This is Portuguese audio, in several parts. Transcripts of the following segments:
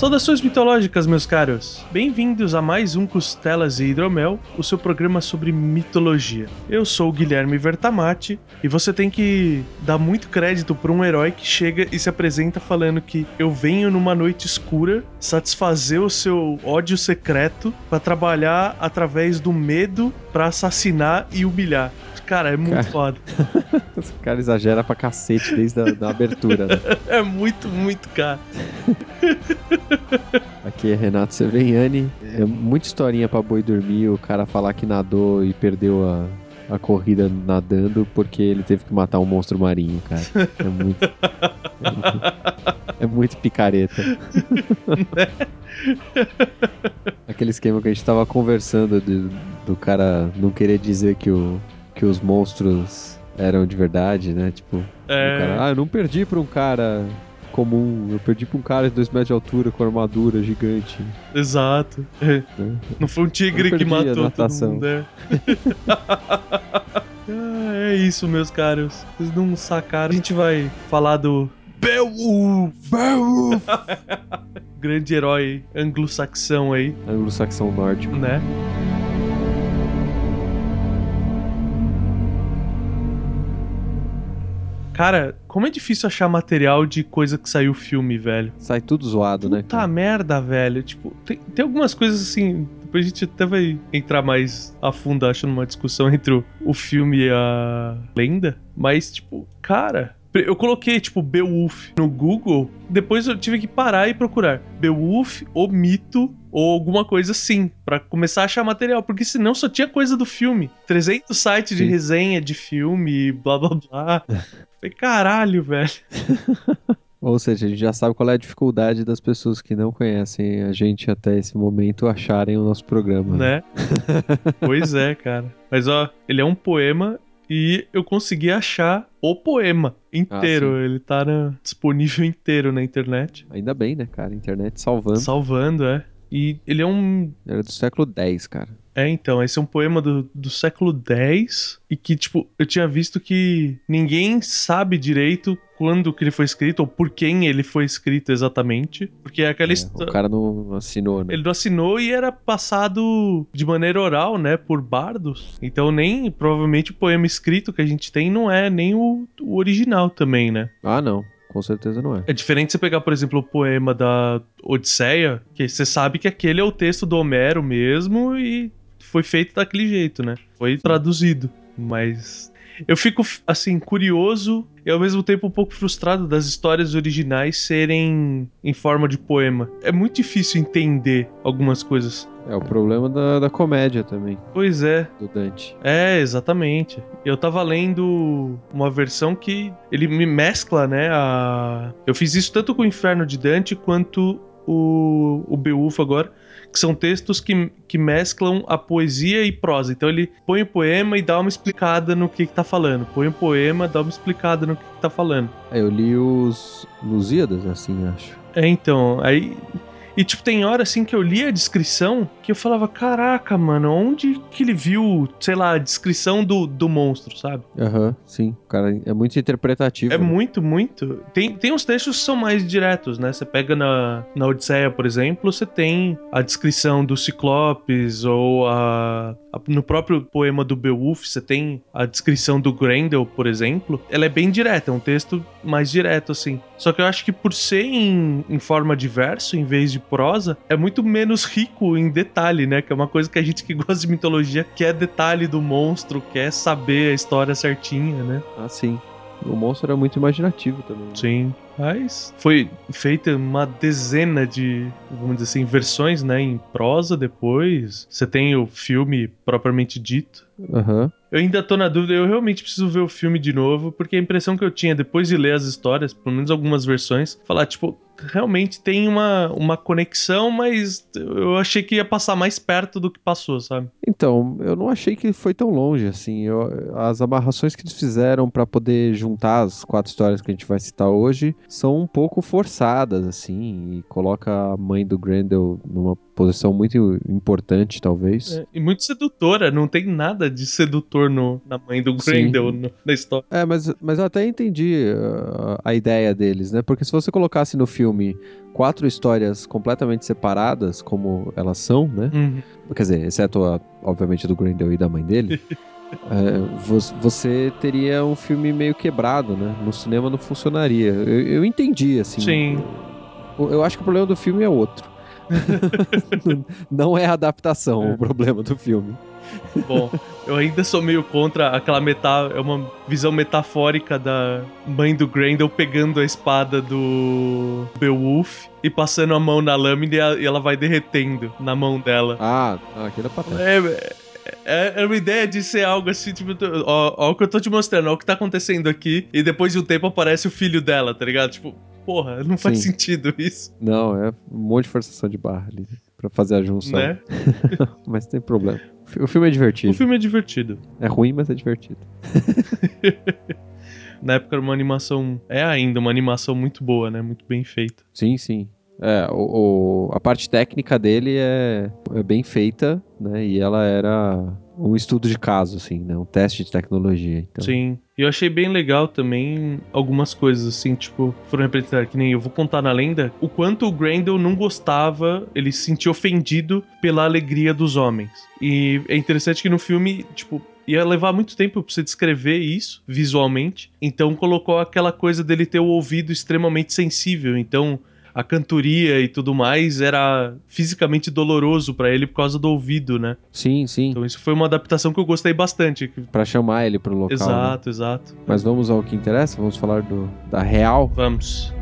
Saudações mitológicas, meus caros! Bem-vindos a mais um Costelas e Hidromel, o seu programa sobre mitologia. Eu sou o Guilherme Vertamati e você tem que dar muito crédito para um herói que chega e se apresenta falando que eu venho numa noite escura satisfazer o seu ódio secreto para trabalhar através do medo para assassinar e humilhar. Cara, é muito Cara. foda. Esse cara exagera pra cacete desde a da abertura. Né? É muito, muito cara. Aqui é Renato Seveniani. É muita historinha pra boi dormir, o cara falar que nadou e perdeu a, a corrida nadando porque ele teve que matar um monstro marinho, cara. É muito. É muito, é muito picareta. Aquele esquema que a gente tava conversando de- do cara não querer dizer que, o, que os monstros eram de verdade, né? Tipo, É, cara, ah, eu não perdi pra um cara comum, eu perdi pra um cara de 2 metros de altura com armadura gigante. exato. É. né? Não foi um tigre que perdi a matou todo mundo, é. Ah, é isso, meus caros. Vocês não sacaram. A gente vai falar do Beowulf. Beowulf. Grande herói anglo-saxão aí, Anglo-saxão nórdico. né? Cara, como é difícil achar material de coisa que saiu filme, velho. Sai tudo zoado, né? Puta merda, velho. Tipo, tem, tem algumas coisas assim. Depois a gente até vai entrar mais a fundo, acho, numa discussão entre o, o filme e a lenda. Mas, tipo, cara. Eu coloquei, tipo, Beowulf no Google, depois eu tive que parar e procurar Beowulf ou mito ou alguma coisa assim, pra começar a achar material, porque senão só tinha coisa do filme. 300 sites de Sim. resenha de filme, blá blá blá. Falei, caralho, velho. Ou seja, a gente já sabe qual é a dificuldade das pessoas que não conhecem a gente até esse momento acharem o nosso programa. né? pois é, cara. Mas ó, ele é um poema e eu consegui achar o poema inteiro. Ah, ele tá na- disponível inteiro na internet. Ainda bem, né, cara? Internet salvando. Salvando, é. E ele é um. Era do século X, cara. É, então, esse é um poema do, do século X e que, tipo, eu tinha visto que ninguém sabe direito quando que ele foi escrito ou por quem ele foi escrito exatamente. Porque é aquela É, história. o cara não assinou, né? Ele não assinou e era passado de maneira oral, né, por bardos. Então nem, provavelmente, o poema escrito que a gente tem não é nem o, o original também, né? Ah, não. Com certeza não é. É diferente você pegar, por exemplo, o poema da Odisseia, que você sabe que aquele é o texto do Homero mesmo e foi feito daquele jeito, né? Foi traduzido. Mas eu fico, assim, curioso e ao mesmo tempo um pouco frustrado das histórias originais serem em forma de poema. É muito difícil entender algumas coisas. É o problema da, da comédia também, Pois é, do Dante. é, exatamente. Eu tava lendo uma versão que ele me mescla, né? A... Eu fiz isso tanto com o Inferno de Dante quanto o, o Beowulf agora, que são textos que, que mesclam a poesia e prosa. Então ele põe o poema e dá uma explicada no que, que tá falando. Põe o poema, dá uma explicada no que, que tá falando. É, eu li os Lusíadas, assim, acho. É, então, aí. E, tipo, tem hora assim que eu li a descrição que eu falava: caraca, mano, onde que ele viu, sei lá, a descrição do, do monstro, sabe? Aham, sim. O cara é muito interpretativo. É né? muito, muito. Tem, tem uns textos que são mais diretos, né? Você pega na, na Odisseia, por exemplo, você tem a descrição do Ciclopes, ou a- no próprio poema do Beowulf, você tem a descrição do Grendel, por exemplo. Ela é bem direta, é um texto mais direto, assim. Só que eu acho que por ser em, em forma de verso, em vez de prosa, é muito menos rico em detalhe, né? Que é uma coisa que a gente que gosta de mitologia quer detalhe do monstro, quer saber a história certinha, né? Ah, sim. O monstro era muito imaginativo também. né? Sim. Mas foi feita uma dezena de, vamos dizer assim, versões, né, em prosa depois. Você tem o filme propriamente dito. Aham. Eu ainda tô na dúvida, eu realmente preciso ver o filme de novo, porque a impressão que eu tinha depois de ler as histórias, pelo menos algumas versões, falar, tipo, realmente tem uma, uma conexão, mas eu achei que ia passar mais perto do que passou, sabe? Então, eu não achei que foi tão longe, assim. Eu- as amarrações que eles fizeram pra poder juntar as quatro histórias que a gente vai citar hoje são um pouco forçadas, assim, e coloca a mãe do Grendel numa posição muito importante, talvez. É, e muito sedutora, não tem nada de sedutor no, na mãe do. Grendel no- na história. É, mas, mas eu até entendi uh, a ideia deles, né? Porque se você colocasse no filme quatro histórias completamente separadas, como elas são, né? Uhum. Quer dizer, exceto, a, obviamente, do Grendel e da mãe dele. é, vo- você teria um filme meio quebrado, né? No cinema não funcionaria. Eu, eu entendi, assim. Sim. Eu, eu acho que o problema do filme é outro. não é a adaptação É. o problema do filme. Bom, eu ainda sou meio contra aquela metá... É uma visão metafórica da mãe do Grendel pegando a espada do Beowulf e passando a mão na lâmina e ela vai derretendo na mão dela. Ah, ah, aquilo é patético. É, é, é uma ideia de ser algo assim, tipo, ó, ó o que eu tô te mostrando, ó o que tá acontecendo aqui, e depois de um tempo aparece o filho dela, tá ligado? Tipo, porra, não faz Sim. sentido isso, Não, é um monte de forçação de barra ali pra fazer a junção. né? Mas tem problema. O fi- O filme é divertido. O filme é divertido. É ruim, mas é divertido. Na época era uma animação, é ainda uma animação muito boa, né? Muito bem feita. Sim, sim. É, o, o- a parte técnica dele é, é bem feita, né? E ela era um estudo de caso, assim, né? Um teste de tecnologia. Então. Sim. E eu achei bem legal também algumas coisas, assim, tipo, foram representadas, que nem eu vou contar na lenda, o quanto o Grendel não gostava, ele se sentia ofendido pela alegria dos homens. E é interessante que no filme, tipo, ia levar muito tempo pra você descrever isso visualmente, então colocou aquela coisa dele ter o ouvido extremamente sensível, então a cantoria e tudo mais era fisicamente doloroso pra ele por causa do ouvido, né? Sim, sim. Então isso foi uma adaptação que eu gostei bastante. Pra chamar ele pro local. né? Exato, exato. Mas vamos ao que interessa? Vamos falar do, da real. Vamos.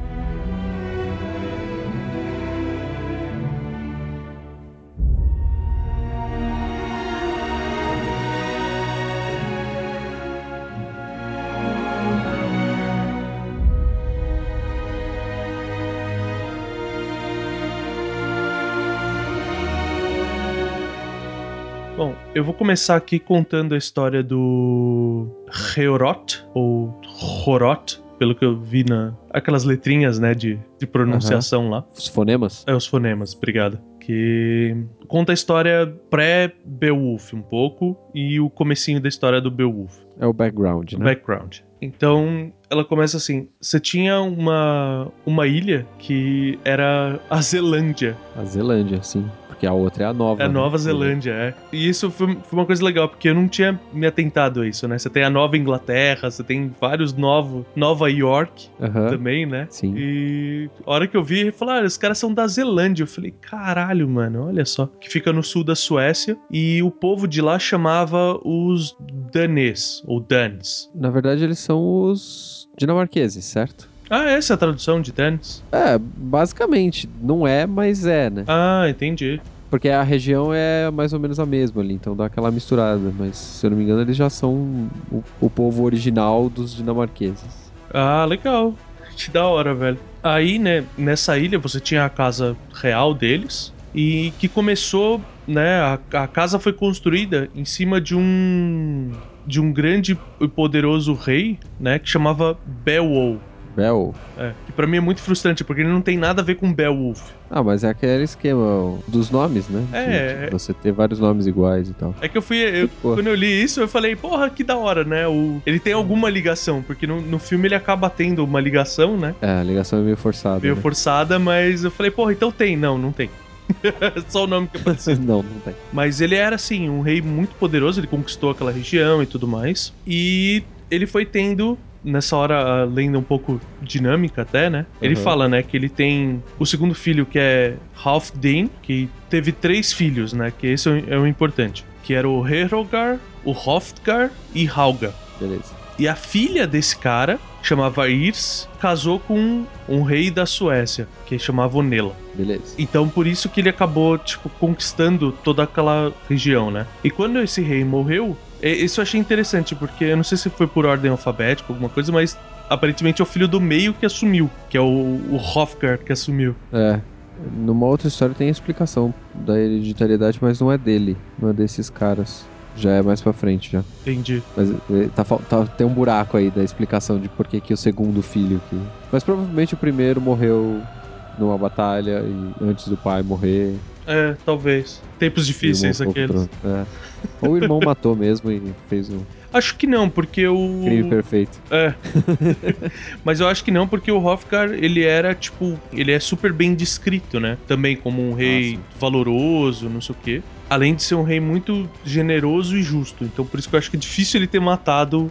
Eu vou começar aqui contando a história do Heorot, ou Horot, pelo que eu vi na aquelas letrinhas, né, de, de pronunciação lá. Os fonemas? É, os fonemas, obrigado. Que conta a história pré-Beowulf um pouco e o comecinho da história do Beowulf, É o background, o né? background. Então, ela começa assim, você tinha uma, uma ilha que era a Zelândia, A Zelândia, sim. Porque a outra é a nova. É a né? Nova Zelândia, é. E isso foi, foi uma coisa legal, porque eu não tinha me atentado a isso, né? Você tem a Nova Inglaterra, você tem vários novos. Nova York Aham. também, né? Sim. E a hora que eu vi, falaram, ah, os caras são da Zelândia. Eu falei, caralho, mano, olha só. Que fica no sul da Suécia. E o povo de lá chamava os danês, ou danes. Na verdade, eles são os dinamarqueses, certo? Ah, essa é a tradução de danes? É, basicamente. Não é, mas é, né? Ah, entendi. Porque a região é mais ou menos a mesma ali, então dá aquela misturada. Mas, se eu não me engano, eles já são o, o povo original dos dinamarqueses. Ah, legal. Que da hora, velho. Aí, né, nessa ilha você tinha a casa real deles e que começou, né, a, a casa foi construída em cima de um de um grande e poderoso rei, né, que chamava Beowulf. Bel. É, que pra mim é muito frustrante porque ele não tem nada a ver com Beowulf. Ah, mas é aquele esquema dos nomes, né? É. De- de você ter vários nomes iguais e tal. É que eu fui. eu- quando eu li isso, eu falei, porra, que da hora, né? O, ele tem alguma ligação, porque no, no filme ele acaba tendo uma ligação, né? É, a ligação é meio forçada. Meio né? forçada, mas eu falei, porra, então tem. Não, não tem. Só o nome que apareceu. não, não tem. mas ele era, assim, um rei muito poderoso, ele conquistou aquela região e tudo mais. E ele foi tendo. Nessa hora, a lenda um pouco dinâmica até, né? Ele Uhum. fala, né, que ele tem o segundo filho, que é Halfdan, que teve três filhos, né? Que esse é o- é o importante. Que era o Herogar, o Hrothgar e Halga. Beleza. E a filha desse cara, chamava Irs, casou com um rei da Suécia, que chamava Onela. Beleza. Então por isso que ele acabou, tipo, conquistando toda aquela região, né? E quando esse rei morreu, isso eu achei interessante, porque eu não sei se foi por ordem alfabética, alguma coisa, mas aparentemente é o filho do meio que assumiu, que é o, o Hrothgar que assumiu. É. Numa outra história tem a explicação da hereditariedade, mas não é dele, não é desses caras. Já é mais pra frente já. Entendi. Mas é, tá, tá- tem um buraco aí da explicação de por que, que o segundo filho que. Mas provavelmente o primeiro morreu numa batalha e antes do pai morrer. É, talvez. Tempos difíceis aqueles. é. Ou o irmão matou mesmo e fez um Acho que não, porque o. crime perfeito. É. Mas eu acho que não, porque o Hrothgar, ele era, tipo, ele é super bem descrito, né? Também como um rei sim. valoroso, não sei o quê. Além de ser um rei muito generoso e justo. Então por isso que eu acho que é difícil ele ter matado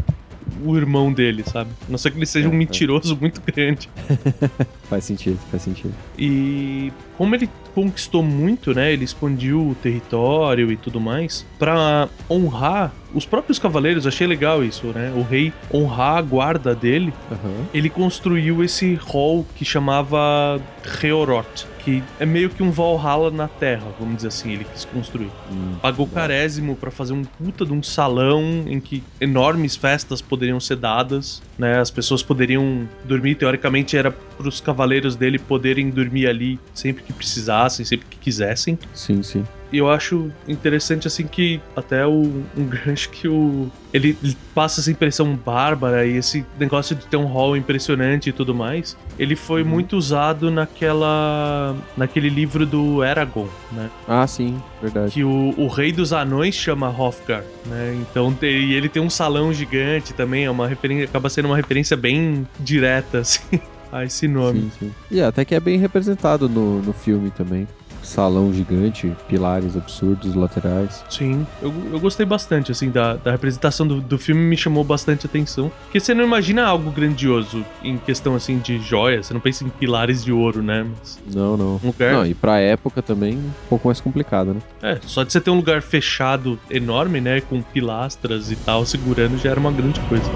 o irmão dele, sabe? A não ser que ele seja um É, é. mentiroso muito grande. Faz sentido, faz sentido. E como ele conquistou muito, né? Ele expandiu o território e tudo mais Pra honrar os próprios cavaleiros. Achei legal isso, né? O rei honrar a guarda dele. Aham. Ele construiu esse hall que chamava Reorot, que é meio que um Valhalla na Terra, vamos dizer assim. Ele quis construir. Hum, Pagou carésimo pra fazer um puta de um salão em que enormes festas poderiam ser dadas, né? As pessoas poderiam dormir, teoricamente era pros cavaleiros dele poderem dormir ali sempre que precisassem, sempre que quisessem. Sim, sim. E eu acho interessante assim que até o, um gancho que o ele, ele passa essa impressão bárbara e esse negócio de ter um hall impressionante e tudo mais. Ele foi Uhum. muito usado naquela naquele livro do Eragon, né? Ah, sim, verdade. que o, o rei dos anões chama Hrothgar, né? Então e ele tem um salão gigante também, é uma referência, acaba sendo uma referência bem direta assim a esse nome. Sim, sim. E até que é bem representado no, no filme também. Salão gigante, pilares absurdos, laterais. Sim, eu, eu gostei bastante assim da, da representação do, do filme, me chamou bastante atenção, porque você não imagina algo grandioso em questão assim de joias, você não pensa em pilares de ouro, né? Mas Não, não. um lugar, Não, e pra época também um pouco mais complicado, né? é, só de você ter um lugar fechado enorme, né, com pilastras e tal segurando já era uma grande coisa.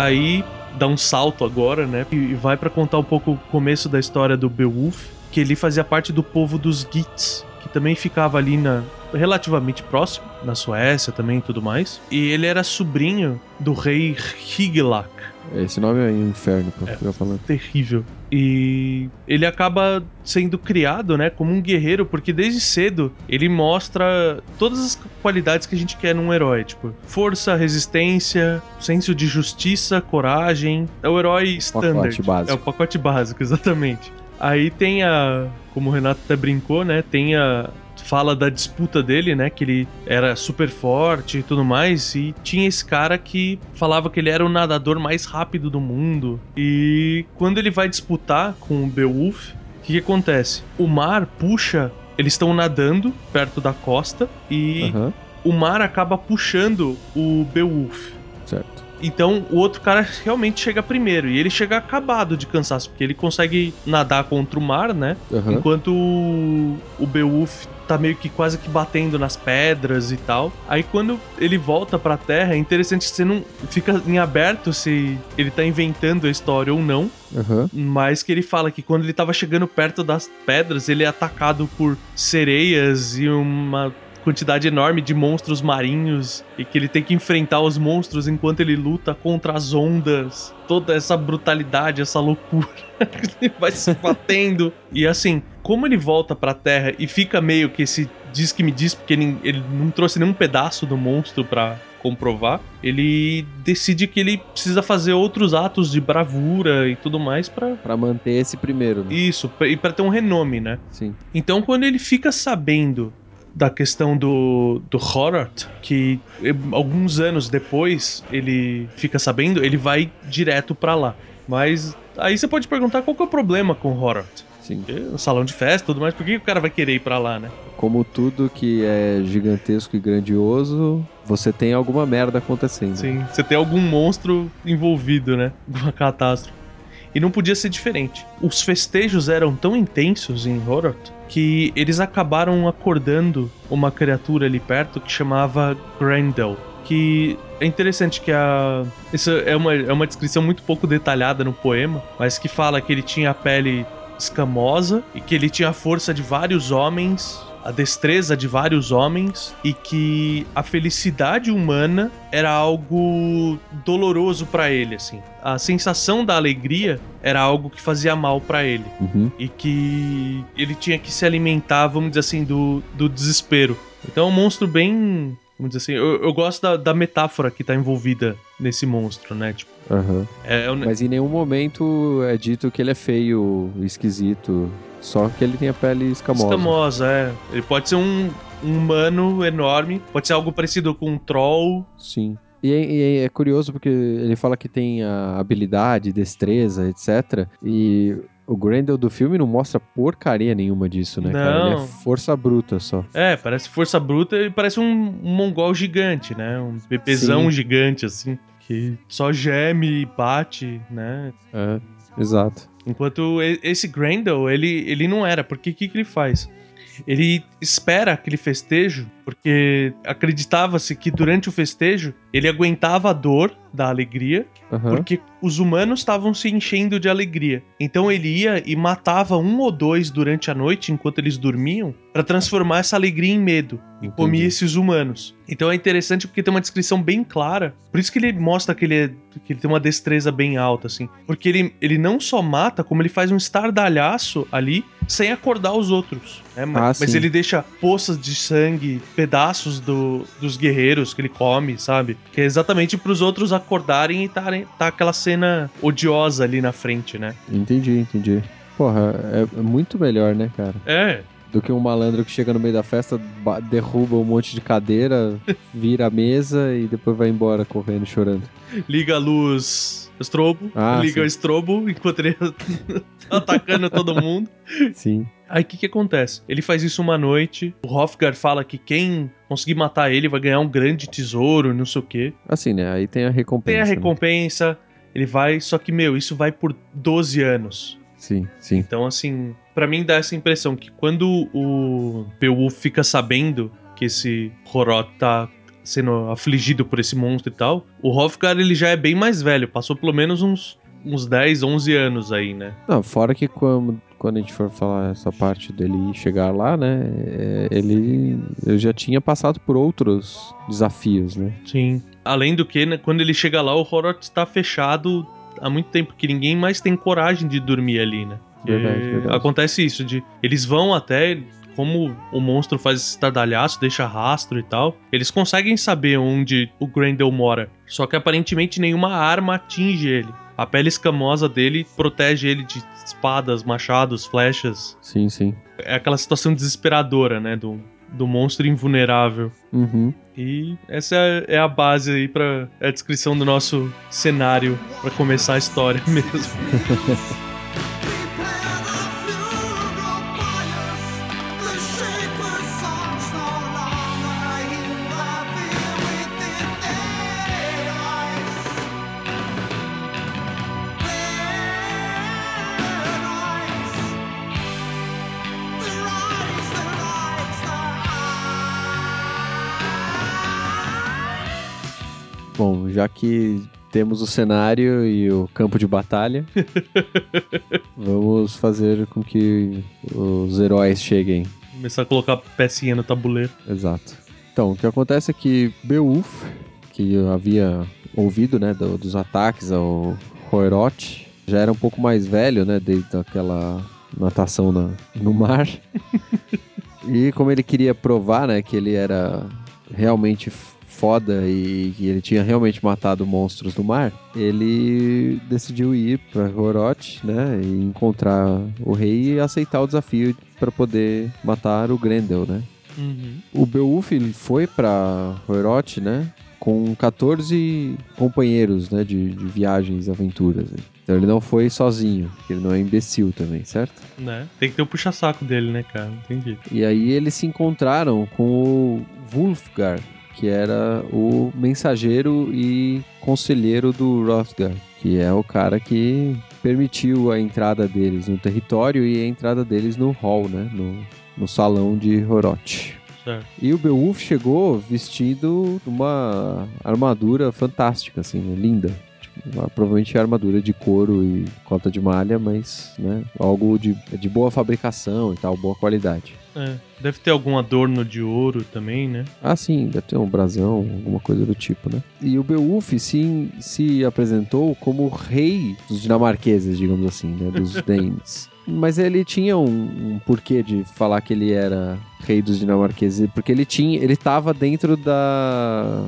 Aí dá um salto agora, né? E vai pra contar um pouco o começo da história do Beowulf, que ele fazia parte do povo dos Gits, que também ficava ali na relativamente próximo, na Suécia também e tudo mais. E ele era sobrinho do rei Higelac. Esse nome é inferno, pra É. ficar falando. Terrível. E ele acaba sendo criado, né, como um guerreiro, porque desde cedo ele mostra todas as qualidades que a gente quer num herói, tipo, força, resistência, senso de justiça, coragem. É o herói standard. básico. É o pacote básico, exatamente. Aí tem a, como o Renato até brincou, né, tem a fala da disputa dele, né, que ele era super forte e tudo mais, e tinha esse cara que falava que ele era o nadador mais rápido do mundo. E quando ele vai disputar com o Beowulf, o que, que acontece? O mar puxa, eles estão nadando perto da costa e Aham, o mar acaba puxando o Beowulf. certo. Então o outro cara realmente chega primeiro. E ele chega acabado de cansaço, porque ele consegue nadar contra o mar, né? Aham. Enquanto o, o Beowulf tá meio que quase que batendo nas pedras e tal. Aí quando ele volta pra terra, é interessante que você não fica em aberto se ele tá inventando a história ou não. Aham. Mas que ele fala que quando ele tava chegando perto das pedras, ele é atacado por sereias e uma quantidade enorme de monstros marinhos e que ele tem que enfrentar os monstros enquanto ele luta contra as ondas. Toda essa brutalidade, essa loucura. ele vai se batendo. E assim, como ele volta pra terra e fica meio que esse diz que me diz, porque ele, ele não trouxe nenhum pedaço do monstro pra comprovar, ele decide que ele precisa fazer outros atos de bravura e tudo mais pra Pra manter esse primeiro, né? isso, e pra ter um renome, né? Sim. Então, quando ele fica sabendo da questão do, do Horrot, que alguns anos depois ele fica sabendo, ele vai direto pra lá. Mas aí você pode perguntar qual que é o problema com Horrot. Sim. É um salão de festa e tudo mais, por que o cara vai querer ir pra lá, né? Como tudo que é gigantesco e grandioso, você tem alguma merda acontecendo. Sim, você tem algum monstro envolvido, né? Uma catástrofe. E não podia ser diferente. Os festejos eram tão intensos em Horrot que eles acabaram acordando uma criatura ali perto que chamava Grendel. Que é interessante que a. Isso é uma, é uma descrição muito pouco detalhada no poema, mas que fala que ele tinha a pele escamosa e que ele tinha a força de vários homens a destreza de vários homens e que a felicidade humana era algo doloroso para ele, assim. A sensação da alegria era algo que fazia mal para ele Uhum. e que ele tinha que se alimentar, vamos dizer assim, do, do desespero. Então é um monstro bem. Vamos dizer assim, eu, eu gosto da, da metáfora que tá envolvida nesse monstro, né? Tipo, Aham. é, é um- Mas em nenhum momento é dito que ele é feio, esquisito. Só que ele tem a pele escamosa. escamosa, é. Ele pode ser um, um humano enorme, pode ser algo parecido com um troll. Sim. E é, e é curioso porque ele fala que tem a habilidade, destreza, etc. E o Grendel do filme não mostra porcaria nenhuma disso, né, cara? Ele Não. é força bruta só. É, parece força bruta e parece um, um mongol gigante, né? Um bebezão Sim. gigante, assim. Que só geme e bate, né? É, exato. Enquanto esse Grendel, ele, ele não era. Porque o que, que ele faz? Ele espera aquele festejo, porque acreditava-se que durante o festejo ele aguentava a dor da alegria, Aham. porque os humanos estavam se enchendo de alegria. Então ele ia e matava um ou dois durante a noite, enquanto eles dormiam, para transformar essa alegria em medo. E Entendi. comia esses humanos. Então é interessante porque tem uma descrição bem clara. Por isso que ele mostra que ele, é- que ele tem uma destreza bem alta, assim. Porque ele, ele não só mata, como ele faz um estardalhaço ali sem acordar os outros. né? Ma- Ah, Mas ele deixa poças de sangue, pedaços do, dos guerreiros que ele come, sabe? Que é exatamente pros outros acordarem e tarem, tá aquela cena odiosa ali na frente, né? Entendi, entendi. Porra, é é muito melhor, né, cara? É, Do que um malandro que chega no meio da festa, ba- derruba um monte de cadeira, vira a mesa e depois vai embora correndo, chorando. liga a luz estrobo, Ah, liga sim. o estrobo enquanto ele tá atacando todo mundo. Sim. Aí o que que acontece? Ele faz isso uma noite, o Hofgar fala que quem conseguir matar ele vai ganhar um grande tesouro, não sei o quê. Assim, né? Aí tem a recompensa. Tem a né? recompensa, ele vai, só que, meu, isso vai por 12 anos. Sim, sim. Então, assim, pra mim dá essa impressão que quando o Beowulf fica sabendo que esse Horot tá sendo afligido por esse monstro e tal, o Hofgar ele já é bem mais velho, passou pelo menos uns, uns 10, 11 anos aí, né? Não, fora que quando, quando a gente for falar essa parte dele chegar lá, né? é, Ele, ele já tinha passado por outros desafios, né? Sim. Além do que, né, quando ele chega lá, o Horot está fechado há muito tempo, que ninguém mais tem coragem de dormir ali, né? Verdade, verdade. Acontece isso, de eles vão até, como o monstro faz esse estardalhaço, deixa rastro e tal, eles conseguem saber onde o Grendel mora. Só que aparentemente nenhuma arma atinge ele. A pele escamosa dele protege ele de espadas, machados, flechas. Sim, sim. É aquela situação desesperadora, né? Do, do monstro invulnerável. Uhum. E essa é é a base aí para a descrição do nosso cenário para começar a história mesmo. Bom, já que temos o cenário e o campo de batalha, vamos fazer com que os heróis cheguem. Começar a colocar pecinha no tabuleiro. Exato. Então, o que acontece é que Beowulf, que eu havia ouvido, né, do- dos ataques ao Roerot, já era um pouco mais velho, né, desde aquela natação na- no mar. e como ele queria provar, né, que ele era realmente foda e que ele tinha realmente matado monstros do mar, ele decidiu ir para Roerot, né, e encontrar o rei e aceitar o desafio para poder matar o Grendel, né? Uhum. O Beowulf foi pra Roerot, né? com 14 companheiros, né, de, de viagens, aventuras. Então ele não foi sozinho, ele não é imbecil também, certo? Né? Tem que ter o puxa-saco dele, né, cara? Entendi. E aí eles se encontraram com o Wulfgar, que era o mensageiro e conselheiro do Hrothgar, que é o cara que permitiu a entrada deles no território e a entrada deles no hall, né, no, no salão de Horoth. Certo. E o Beowulf chegou vestido uma armadura fantástica, assim, né? linda. Provavelmente armadura de couro e cota de malha, mas né, algo de, de boa fabricação e tal, boa qualidade. É. Deve ter algum adorno de ouro também, né? Ah, sim, deve ter um brasão, alguma coisa do tipo, né? E o Beowulf se, se apresentou como rei dos dinamarqueses, digamos assim, né? Dos Danes. Mas ele tinha um, um porquê de falar que ele era rei dos dinamarqueses, porque ele tinha, ele tava dentro da,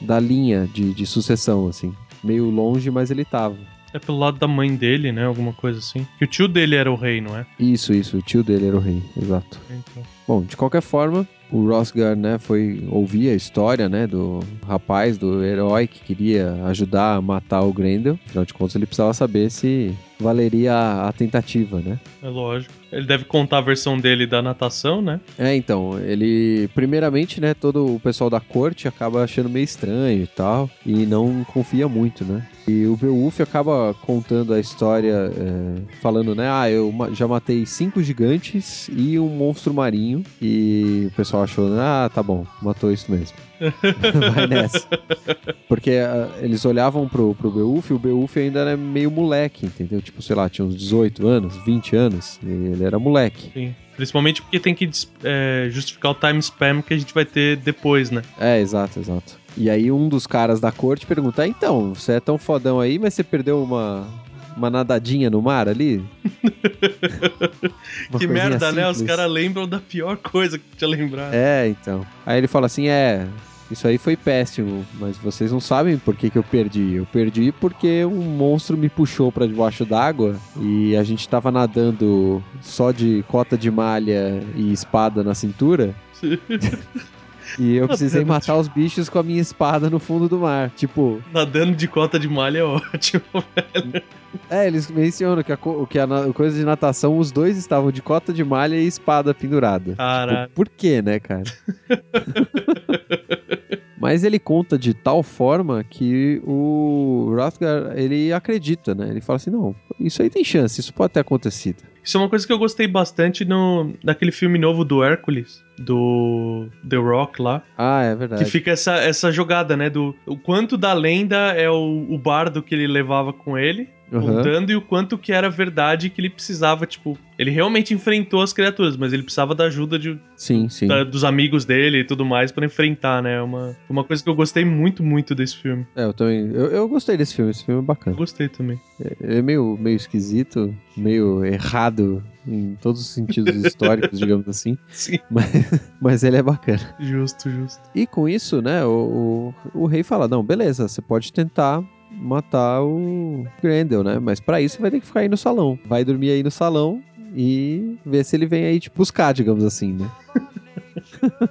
da linha de, de sucessão, assim. Meio longe, mas ele tava. É pelo lado da mãe dele, né? Alguma coisa assim. Que o tio dele era o rei, não é? Isso, isso, o tio dele era o rei, exato. Então. Bom, de qualquer forma, o Rosgar, né, foi ouvir a história, né, do rapaz, do herói que queria ajudar a matar o Grendel. Afinal de contas, ele precisava saber se valeria a, tentativa, né? É lógico. Ele deve contar a versão dele da natação, né? É, então, ele, primeiramente, né, todo o pessoal da corte acaba achando meio estranho e tal, e não confia muito, né? E o Beowulf acaba contando a história, é, falando, né, ah, eu já matei cinco gigantes e um monstro marinho, e o pessoal achou, ah, tá bom, matou isso mesmo. Vai nessa. Porque ah, eles olhavam pro, pro Beowulf e o Beowulf ainda era meio moleque, entendeu? Tipo, sei lá, tinha uns 18 anos, 20 anos, e ele era moleque. Sim. Principalmente porque tem que é, justificar o time spam que a gente vai ter depois, né? É, exato, exato. E aí um dos caras da corte pergunta: ah, então, você é tão fodão aí, mas você perdeu uma, uma nadadinha no mar ali? Que merda, né? Os simples. caras lembram da pior coisa que tinha lembrado. É, então. Aí ele fala assim: é. Isso aí foi péssimo, mas vocês não sabem por que, que eu perdi. Eu perdi porque um monstro me puxou pra debaixo d'água e a gente tava nadando só de cota de malha e espada na cintura. E eu precisei Nadando matar os bichos com a minha espada no fundo do mar. Tipo, Nadando de cota de malha é ótimo. É, eles mencionam que a, que a coisa de natação, os dois estavam de cota de malha e espada pendurada. Caralho. Tipo, por quê, né, cara? Mas ele conta de tal forma que o Hrothgar, ele acredita, né? Ele fala assim, não, isso aí tem chance, isso pode ter acontecido. Isso é uma coisa que eu gostei bastante no, naquele filme novo do Hércules, do The Rock lá. Ah, é verdade. Que fica essa, essa jogada, né? Do o quanto da lenda é o, o bardo que ele levava com ele, Aham. contando, e o quanto que era verdade que ele precisava, tipo. Ele realmente enfrentou as criaturas, mas ele precisava da ajuda de, Sim, sim. da- dos amigos dele e tudo mais pra enfrentar, né? Uma, uma coisa que eu gostei muito, muito desse filme. É, eu também. Eu, eu gostei desse filme, esse filme é Eu bacana. gostei também. Ele é meio, meio esquisito, meio errado em todos os sentidos históricos, digamos assim. Sim, Mas, mas ele é bacana. justo, justo. E com isso, né, o, o, o rei fala: não, beleza, você pode tentar matar o Grendel, né? Mas pra isso vai ter que ficar aí no salão. Vai dormir aí no salão e ver se ele vem aí te buscar, digamos assim, né?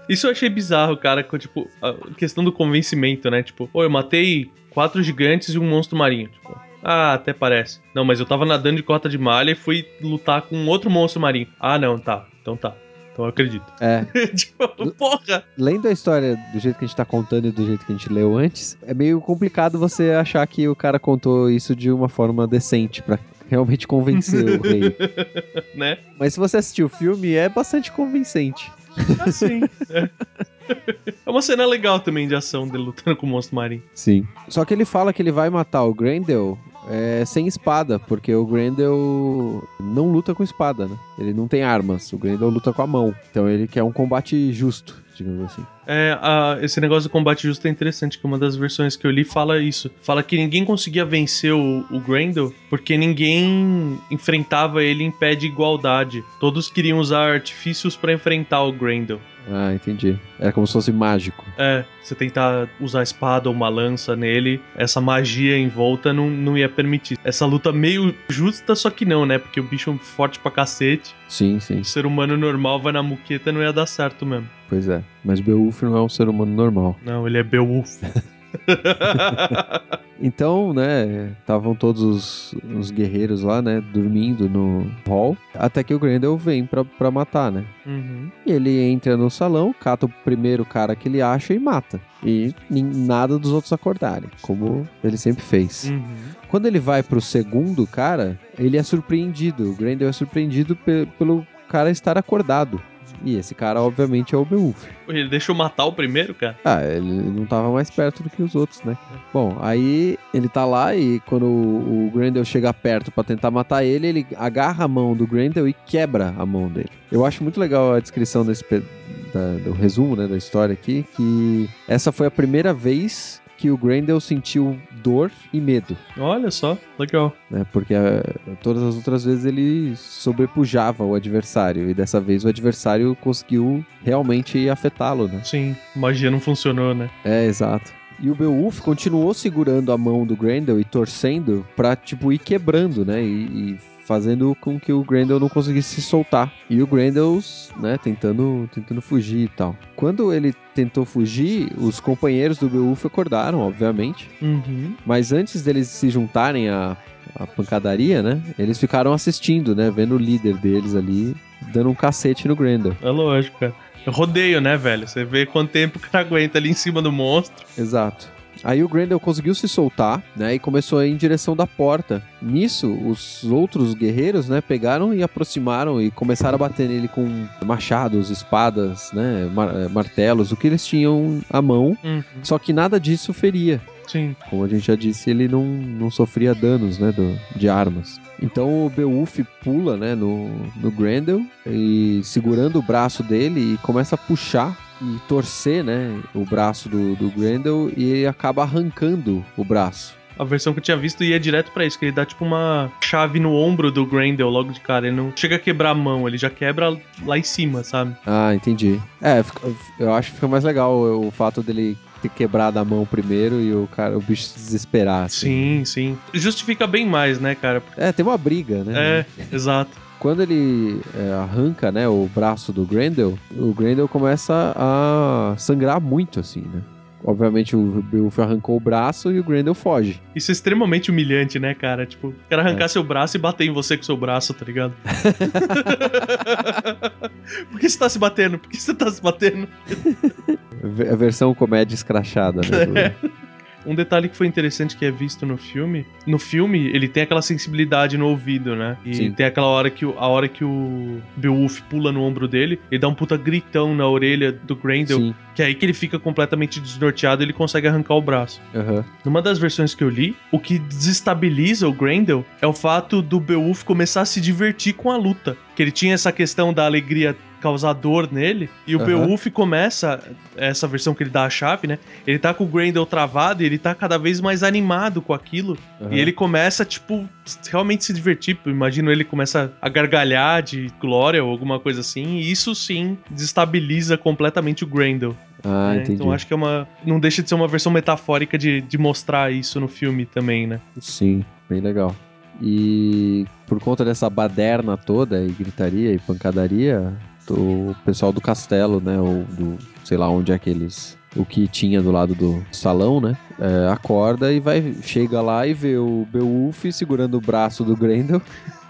Isso eu achei bizarro, cara, com, tipo, a questão do convencimento, né? Tipo, ô, eu matei quatro gigantes e um monstro marinho. Tipo, ah, até parece. Não, mas eu tava nadando de cota de malha e fui lutar com outro monstro marinho. Ah, não, tá. Então tá. Então eu acredito. É, tipo, porra! lendo a história do jeito que a gente tá contando e do jeito que a gente leu antes, é meio complicado você achar que o cara contou isso de uma forma decente pra realmente convencer o rei. né? Mas se você assistir o filme, é bastante convincente. Assim. é. É uma cena legal também de ação dele lutando com o monstro marinho. Sim. Só que ele fala que ele vai matar o Grendel é, sem espada, porque o Grendel não luta com espada, né? Ele não tem armas, o Grendel luta com a mão. Então ele quer um combate justo, digamos assim. É, esse negócio do combate justo é interessante, que uma das versões que eu li fala isso. Fala que ninguém conseguia vencer o, o Grendel porque ninguém enfrentava ele em pé de igualdade. Todos queriam usar artifícios pra enfrentar o Grendel. Ah, entendi. Era como se fosse mágico. É, você tentar usar a espada ou uma lança nele, essa magia em volta não, não ia permitir. Essa luta meio justa, só que não, né? Porque o bicho é forte pra cacete. Sim, sim. O ser humano normal vai na muqueta não ia dar certo mesmo. Pois é. Mas Beowulf não é um ser humano normal. Não, ele é Beowulf. Então, né, estavam todos os, os guerreiros lá, né, dormindo no hall, até que o Grendel vem pra, pra matar, né? Uhum. E ele entra no salão, cata o primeiro cara que ele acha e mata. E nada dos outros acordarem, como ele sempre fez. Uhum. Quando ele vai pro segundo cara, ele é surpreendido. O Grendel é surpreendido pe- pelo cara estar acordado. E esse cara, obviamente, é o Beowulf. Ele deixou matar o primeiro, cara? Ah, ele não tava mais perto do que os outros, né? Bom, aí ele tá lá e quando o, o Grendel chega perto pra tentar matar ele, ele agarra a mão do Grendel e quebra a mão dele. Eu acho muito legal a descrição desse da- do resumo, né, da história aqui, que essa foi a primeira vez que o Grendel sentiu dor e medo, Olha só, legal. né? Porque eh, todas as outras vezes ele sobrepujava o adversário e dessa vez o adversário conseguiu realmente afetá-lo, né? Sim, magia não funcionou, né? É, exato. E o Beowulf continuou segurando a mão do Grendel e torcendo pra, tipo, ir quebrando, né? E, e fazendo com que o Grendel não conseguisse se soltar. E o Grendel, né, tentando, tentando fugir e tal. Quando ele tentou fugir, os companheiros do Beowulf acordaram, obviamente. Uhum. Mas antes deles se juntarem à, à pancadaria, né? Eles ficaram assistindo, né? Vendo o líder deles ali dando um cacete no Grendel. É lógico, cara. Rodeio, né, velho? Você vê quanto tempo o cara aguenta ali em cima do monstro. Exato. Aí o Grendel conseguiu se soltar, né, e começou a ir em direção da porta. Nisso, os outros guerreiros, né, pegaram e aproximaram e começaram a bater nele com machados, espadas, né, mar- eh, martelos, o que eles tinham à mão. Uhum. Só que nada disso feria. Sim. Como a gente já disse, ele não, não sofria danos, né, do, de armas. Então o Beowulf pula, né, no, no Grendel e segurando o braço dele e começa a puxar e torcer, né, o braço do, do Grendel e ele acaba arrancando o braço. A versão que eu tinha visto ia direto pra isso, que ele dá tipo uma chave no ombro do Grendel logo de cara. Ele não chega a quebrar a mão, ele já quebra lá em cima, sabe? Ah, entendi. É, eu acho que fica mais legal o fato dele ter quebrado a mão primeiro e o cara, o bicho se desesperar. assim. Sim, sim. Justifica bem mais, né, cara? É, tem uma briga, né? É, exato. Quando ele é, arranca, né, o braço do Grendel, o Grendel começa a sangrar muito, assim, né? Obviamente o Beowulf arrancou o braço e o Grendel foge. Isso é extremamente humilhante, né, cara? Tipo, o cara arrancar É. seu braço e bater em você com seu braço, tá ligado? Por que você tá se batendo? Por que você tá se batendo? A versão comédia escrachada, né? do- Um detalhe que foi interessante que é visto no filme, no filme ele tem aquela sensibilidade no ouvido, né? E Sim. tem aquela hora que a hora que o Beowulf pula no ombro dele, ele dá um puta gritão na orelha do Grendel, Sim. que é aí que ele fica completamente desnorteado e ele consegue arrancar o braço. aham. Numa das versões que eu li, o que desestabiliza o Grendel é o fato do Beowulf começar a se divertir com a luta. Que ele tinha essa questão da alegria causar dor nele, e o Aham. Beowulf começa, essa versão que ele dá a chave, né? Ele tá com o Grendel travado e ele tá cada vez mais animado com aquilo. aham. E ele começa, tipo, realmente se divertir. Imagino ele começa a gargalhar de glória ou alguma coisa assim. E isso sim desestabiliza completamente o Grendel. Ah, né? entendi. Então acho que é uma. Não deixa de ser uma versão metafórica de, de mostrar isso no filme também, né? Sim, bem legal. E por conta dessa baderna toda, e gritaria e pancadaria, o pessoal do castelo, né, ou do, sei lá onde é que eles, o que tinha do lado do salão, né, é, acorda e vai, chega lá e vê o Beowulf segurando o braço do Grendel,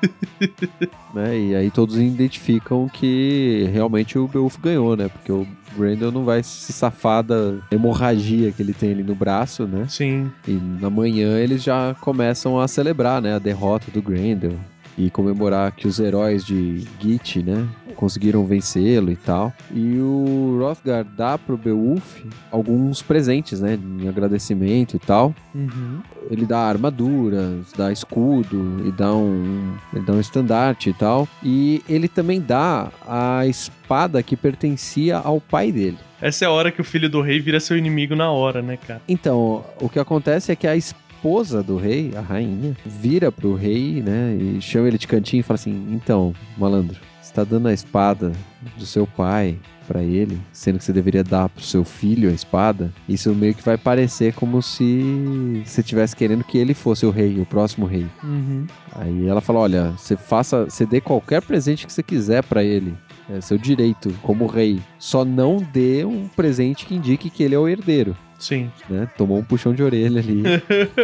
né, e aí todos identificam que realmente o Beowulf ganhou, né, porque o Grendel não vai se safar da hemorragia que ele tem ali no braço, né, Sim. e na manhã eles já começam a celebrar, né, a derrota do Grendel e comemorar que os heróis de Git, né, conseguiram vencê-lo e tal. E o Hrothgar dá pro Beowulf alguns presentes, né, em agradecimento e tal. Uhum. Ele dá armaduras, dá escudo e dá um, ele dá um estandarte e tal. E ele também dá a espada que pertencia ao pai dele. Essa é a hora que o filho do rei vira seu inimigo na hora, né, cara? Então, o que acontece é que a esposa do rei, a rainha, vira pro rei, né, e chama ele de cantinho e fala assim: "Então, malandro, você tá dando a espada do seu pai pra ele, sendo que você deveria dar pro seu filho a espada. Isso meio que vai parecer como se você estivesse querendo que ele fosse o rei, o próximo rei. Uhum. Aí ela fala: "Olha, você faça, você dê qualquer presente que você quiser pra ele. É seu direito como rei. Só não dê um presente que indique que ele é o herdeiro." Sim. né? Tomou um puxão de orelha ali.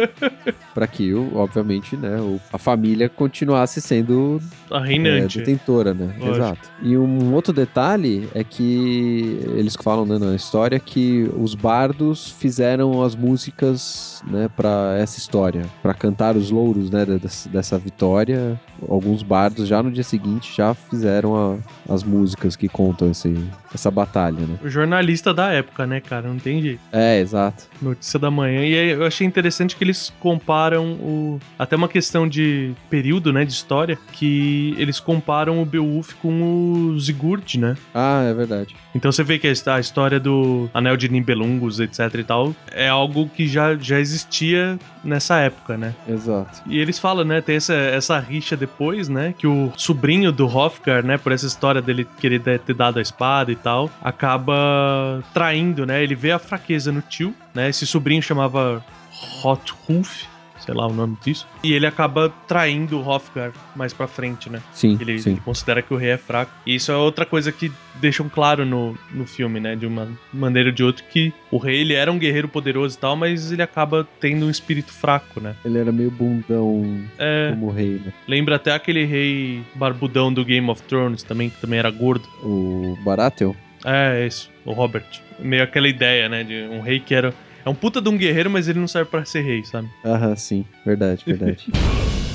pra que, obviamente, né, a família continuasse sendo A é, reinante. detentora, né? Lógico. Exato. E um outro detalhe é que eles falam né, na história que os bardos fizeram as músicas, né, para essa história, Pra cantar os louros, né, dessa, dessa vitória. Alguns bardos já no dia seguinte já fizeram a- as músicas que contam esse, essa batalha, né? O jornalista da época, né, cara? Não tem jeito. É, exato. Notícia da manhã. E aí eu achei interessante que eles comparam o. Até uma questão de período, né? De história. Que eles comparam o Beowulf com o Sigurd, né? Ah, é verdade. Então você vê que a his- a história do Anel de Nibelungos, etc e tal, é algo que já, já existia nessa época, né? Exato. E eles falam, né, tem essa, essa rixa depois, né, que o sobrinho do Hofgar, né, por essa história dele querer ter ter dado a espada e tal, acaba traindo, né, ele vê a fraqueza no tio, né, esse sobrinho chamava Hothrulf, sei lá o nome disso, e ele acaba traindo o Hofgar mais pra frente, né. Sim, Ele, sim. ele considera que o rei é fraco. E isso é outra coisa que deixam claro no, no filme, né? De uma maneira ou de outra, que o rei ele era um guerreiro poderoso e tal, mas ele acaba tendo um espírito fraco, né? Ele era meio bundão É, como rei, né? lembra até aquele rei barbudão do Game of Thrones também, que também era gordo. O Baratheon. É, isso, o Robert. Meio aquela ideia, né? De um rei que era. É um puta de um guerreiro, mas ele não serve pra ser rei, sabe? Aham, sim. Verdade, verdade.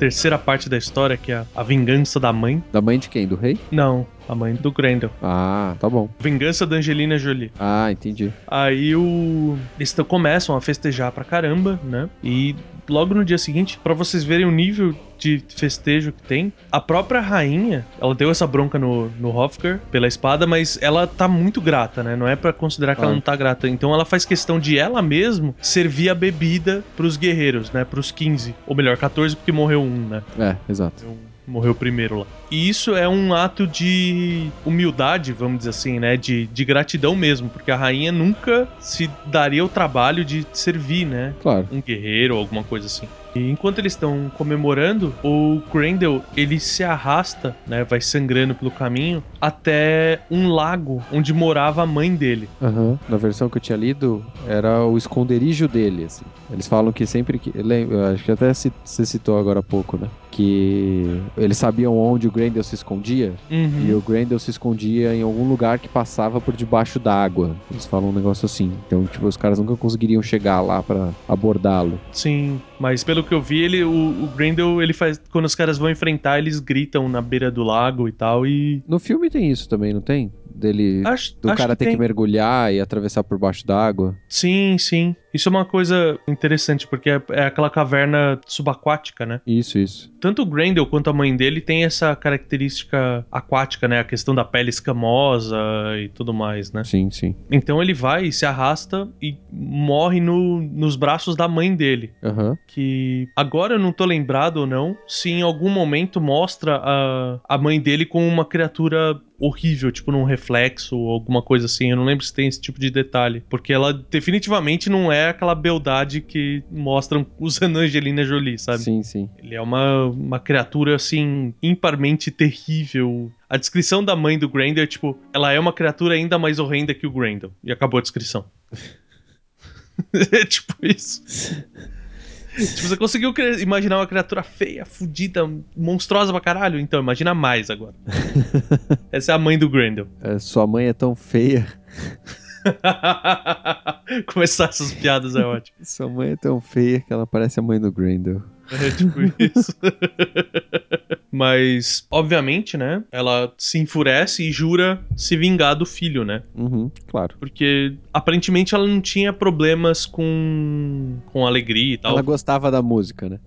terceira parte da história, que é a- vingança da mãe. da mãe de quem? Do rei? Não, a mãe do Grendel. Ah, tá bom. Vingança da Angelina Jolie. Ah, entendi. Aí o. Eles começam a festejar pra caramba, né? E logo no dia seguinte, pra vocês verem o nível de festejo que tem, a própria rainha, ela deu essa bronca no, no Hofgar pela espada, mas ela tá muito grata, né? Não é pra considerar que ela Ah. não tá grata. Então ela faz questão de ela mesmo servir a bebida pros guerreiros, né? Pros 15. Ou melhor, 14 porque morreu um, né? É, exato. Morreu primeiro lá. E isso é um ato de humildade, vamos dizer assim, né? De, de gratidão mesmo, porque a rainha nunca se daria o trabalho de servir, né? Claro. Um guerreiro ou alguma coisa assim. E enquanto eles estão comemorando, o Grendel, ele se arrasta, né? Vai sangrando pelo caminho até um lago onde morava a mãe dele. Aham. Na versão que eu tinha lido, era o esconderijo dele, assim. Eles falam que sempre que. Acho que até você citou agora há pouco, né? Que eles sabiam onde o Grendel se escondia. Uhum. E o Grendel se escondia em algum lugar que passava por debaixo d'água. Eles falam um negócio assim. Então, tipo, os caras nunca conseguiriam chegar lá pra abordá-lo. Sim, mas pelo que eu vi, ele, o, o Grendel, ele faz. Quando os caras vão enfrentar, eles gritam na beira do lago e tal. E. No filme tem isso também, não tem? Dele. Acho, Do acho cara ter tem. que mergulhar e atravessar por baixo d'água. Sim, sim. Isso é uma coisa interessante, porque é, é aquela caverna subaquática, né? Isso, isso. Tanto o Grendel quanto a mãe dele tem essa característica aquática, né? A questão da pele escamosa e tudo mais, né? Sim, sim. Então ele vai, se arrasta e morre no, nos braços da mãe dele. Aham. Que agora eu não tô lembrado ou não se em algum momento mostra a, a mãe dele como uma criatura horrível, tipo num reflexo ou alguma coisa assim. Eu não lembro se tem esse tipo de detalhe. Porque ela definitivamente não é aquela beldade que mostram usando a Angelina Jolie, sabe? Sim, sim. Ele é uma, uma criatura, assim, imparmente terrível. A descrição da mãe do Grendel é tipo, ela é uma criatura ainda mais horrenda que o Grendel. E acabou a descrição. é tipo isso. Tipo, você conseguiu imaginar uma criatura feia, fodida, monstruosa pra caralho? Então, imagina mais agora. Essa é a mãe do Grendel. É, sua mãe é tão feia. Começar essas piadas é ótimo. Sua mãe é tão feia que ela parece a mãe do Grendel. É tipo isso. Mas, obviamente, né? Ela se enfurece e jura se vingar do filho, né? Uhum, claro. Porque aparentemente ela não tinha problemas com, com alegria e tal. Ela gostava da música, né?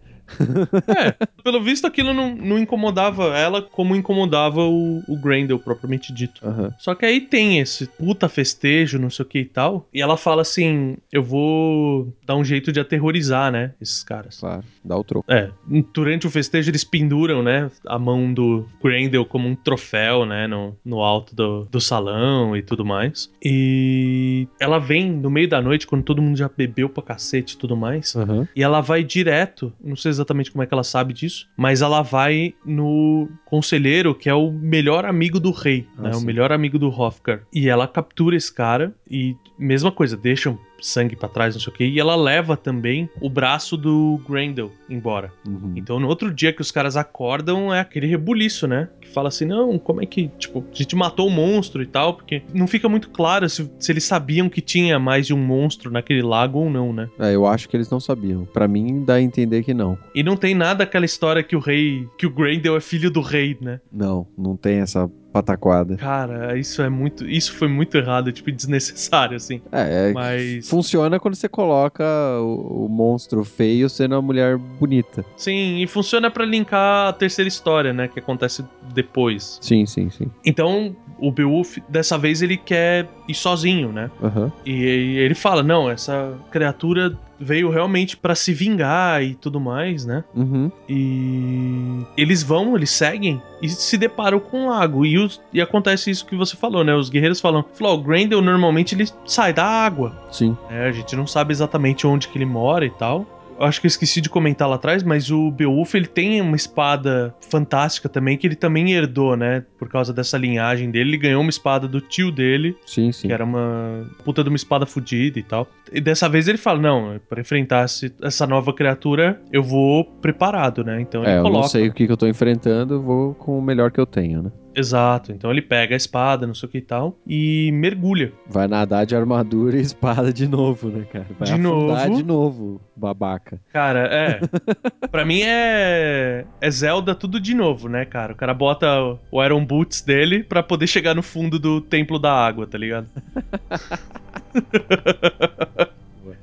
É, pelo visto aquilo não, não incomodava ela como incomodava o, o Grendel, propriamente dito. Aham. Só que aí tem esse puta festejo, não sei o que e tal. E ela fala assim: eu vou dar um jeito de aterrorizar, né? Esses caras. Claro, dá o troco. É, durante o festejo eles penduram, né, a mão do Grendel como um troféu, né, no, no alto do, do salão e tudo mais. E ela vem no meio da noite, quando todo mundo já bebeu pra cacete e tudo mais, Aham. e ela vai direto, não sei exatamente como é que ela sabe disso, mas ela vai no conselheiro, que é o melhor amigo do rei, Ah, né, o sim. melhor amigo do Hrothgar. E ela captura esse cara e, mesma coisa, deixa sangue pra trás, não sei o que, e ela leva também o braço do Grendel embora. Uhum. Então, no outro dia que os caras acordam, é aquele rebuliço, né? Que fala assim: não, como é que, tipo, a gente matou o monstro e tal, porque não fica muito claro se, se eles sabiam que tinha mais de um monstro naquele lago ou não, né? É, eu acho que eles não sabiam. Pra mim, dá a entender que não. E não tem nada aquela história que o rei, que o Grendel é filho do rei, né? Não, não tem essa pataquada. Cara, isso é muito. Isso foi muito errado, tipo, desnecessário, assim. É, é Mas. funciona quando você coloca o, o monstro feio sendo uma mulher bonita. Sim, e funciona pra linkar a terceira história, né? Que acontece depois. Sim, sim, sim. Então, o Beowulf, dessa vez, ele quer ir sozinho, né? Aham. E, e ele fala: não, essa criatura veio realmente pra se vingar e tudo mais, né? Uhum. E eles vão, eles seguem e se deparam com um lago. E, os- e acontece isso que você falou, né? Os guerreiros falam: falou, o Grendel normalmente ele sai da água. Sim. né? A gente não sabe exatamente onde que ele mora e tal. Eu acho que eu esqueci de comentar lá atrás, mas o Beowulf ele tem uma espada fantástica também, que ele também herdou, né? Por causa dessa linhagem dele. Ele ganhou uma espada do tio dele, Sim, sim. que era uma puta de uma espada fodida e tal. E dessa vez ele fala: não, pra enfrentar essa nova criatura, eu vou preparado, né? Então ele É, eu coloca. não sei o que, que eu tô enfrentando, eu vou com o melhor que eu tenho, né? Exato. Então ele pega a espada, não sei o que e tal, e mergulha. Vai nadar de armadura e espada de novo, né, cara? Vai De novo. de novo, babaca. Cara, é. pra mim é. É Zelda tudo de novo, né, cara? O cara bota o Iron Boots dele pra poder chegar no fundo do Templo da Água, tá ligado?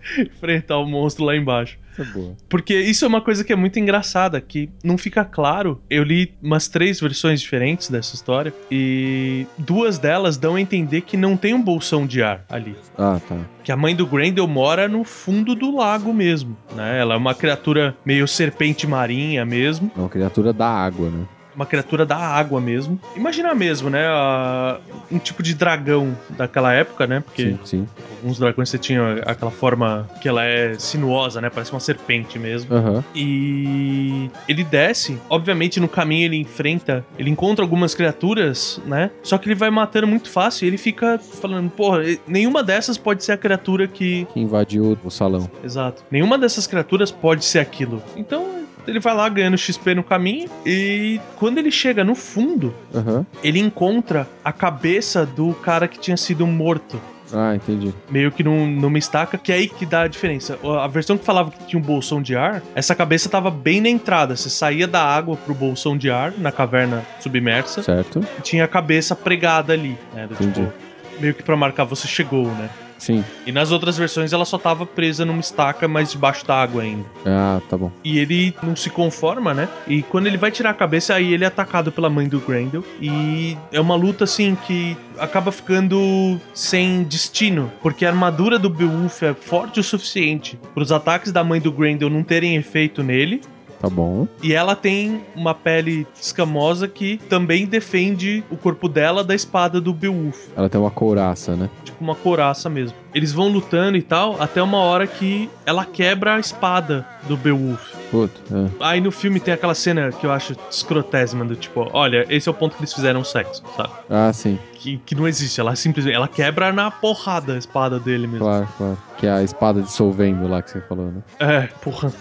Enfrentar o monstro lá embaixo. Isso é boa. Porque isso é uma coisa que é muito engraçada, que não fica claro. Eu li umas três versões diferentes dessa história, e duas delas dão a entender que não tem um bolsão de ar ali. Ah, tá. Que a mãe do Grendel mora no fundo do lago mesmo, né? Ela é uma criatura meio serpente marinha mesmo, É uma criatura da água, né? Uma criatura da água mesmo. Imagina mesmo, né? a- um tipo de dragão daquela época, né? Porque Sim, sim. alguns dragões você tinha aquela forma que ela é sinuosa, né? Parece uma serpente mesmo. Aham. E ele desce, obviamente no caminho ele enfrenta, ele encontra algumas criaturas, né? Só que ele vai matando muito fácil e ele fica falando, porra, nenhuma dessas pode ser a criatura que. Que invadiu o salão. Exato. Nenhuma dessas criaturas pode ser aquilo. Então ele vai lá ganhando XP no caminho e quando ele chega no fundo, Aham. ele encontra a cabeça do cara que tinha sido morto. Ah, entendi. Meio que num, numa estaca, que é aí que dá a diferença. A versão que falava que tinha um bolsão de ar, essa cabeça tava bem na entrada. Você saía da água pro bolsão de ar, na caverna submersa, Certo? e tinha a cabeça pregada ali, né? do Entendi. Tipo, meio que pra marcar você chegou, né? Sim. E nas outras versões ela só tava presa numa estaca, mas debaixo da água ainda. Ah, tá bom. E ele não se conforma, né? E quando ele vai tirar a cabeça, aí ele é atacado pela mãe do Grendel. E é uma luta, assim, que acaba ficando sem destino. Porque a armadura do Beowulf é forte o suficiente para os ataques da mãe do Grendel não terem efeito nele. Tá bom. E ela tem uma pele escamosa que também defende o corpo dela da espada do Beowulf. Ela tem uma couraça, né? Tipo uma couraça mesmo. Eles vão lutando e tal, até uma hora que ela quebra a espada do Beowulf. Puta. é. Aí no filme tem aquela cena que eu acho escrotésima do tipo, olha, esse é o ponto que eles fizeram sexo, sabe? Ah, sim. Que, que não existe, ela simplesmente, ela quebra na porrada a espada dele mesmo. Claro, claro. Que é a espada dissolvendo lá que você falou, né? É, porra.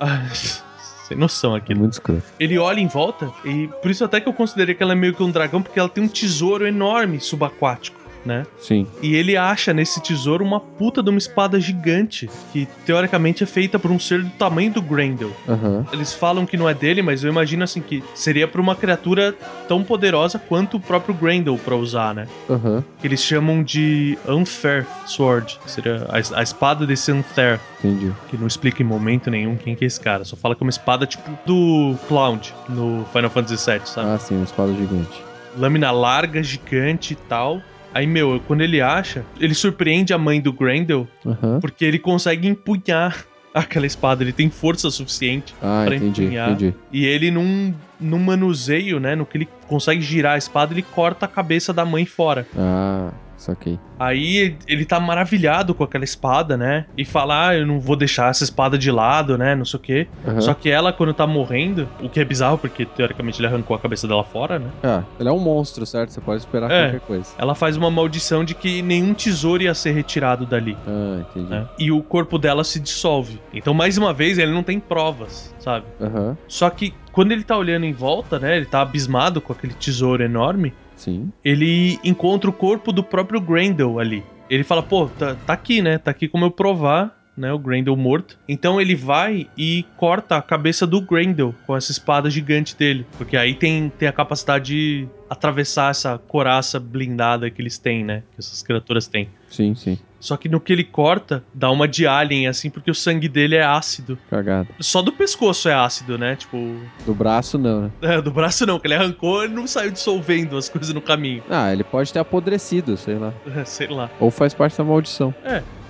Ai, Sem noção É aquilo. muito escroto. Ele olha em volta e por isso até que eu considerei que ela é meio que um dragão, porque ela tem um tesouro enorme subaquático. Né? Sim. E ele acha nesse tesouro uma puta de uma espada gigante, que teoricamente é feita por um ser do tamanho do Grendel. Aham. Eles falam que não é dele, mas eu imagino assim que seria pra uma criatura tão poderosa quanto o próprio Grendel pra usar, né? Aham. Que eles chamam de Unfair Sword, que seria a, a espada desse Unfair, Entendi. que não explica em momento nenhum quem que é esse cara, só fala que é uma espada tipo do Cloud no Final Fantasy VII, sabe? Ah, sim, uma espada gigante. lâmina larga, gigante e tal. Aí, meu, quando ele acha, ele surpreende a mãe do Grendel Aham. porque ele consegue empunhar aquela espada. Ele tem força suficiente Ah, pra entendi, empunhar. entendi. E ele, num, num manuseio, né, no que ele consegue girar a espada, ele corta a cabeça da mãe fora. Ah, saquei. Aí ele tá maravilhado com aquela espada, né? E fala, ah, eu não vou deixar essa espada de lado, né? Não sei o quê. Aham. Só que ela, quando tá morrendo, o que é bizarro, porque teoricamente ele arrancou a cabeça dela fora, né? Ah, ele é um monstro, certo? Você pode esperar É. qualquer coisa. Ela faz uma maldição de que nenhum tesouro ia ser retirado dali. Ah, entendi. né? E o corpo dela se dissolve. Então, mais uma vez, ele não tem provas, sabe? Aham, Só que quando ele tá olhando em volta, né? Ele tá abismado com aquele tesouro enorme. Sim. Ele encontra o corpo do próprio Grendel ali. Ele fala, pô, tá, tá aqui, né? Tá aqui como eu provar. Né, o Grendel morto. Então ele vai e corta a cabeça do Grendel com essa espada gigante dele. Porque aí tem, tem a capacidade de atravessar essa coraça blindada que eles têm, né? Que essas criaturas têm. Sim, sim. Só que no que ele corta, dá uma de alien, assim, porque o sangue dele é ácido. Cagado. Só do pescoço é ácido, né? Tipo. Do braço, não, né? é, do braço não, que ele arrancou e não saiu dissolvendo as coisas no caminho. Ah, ele pode ter apodrecido, sei lá. Sei lá. Ou faz parte da maldição.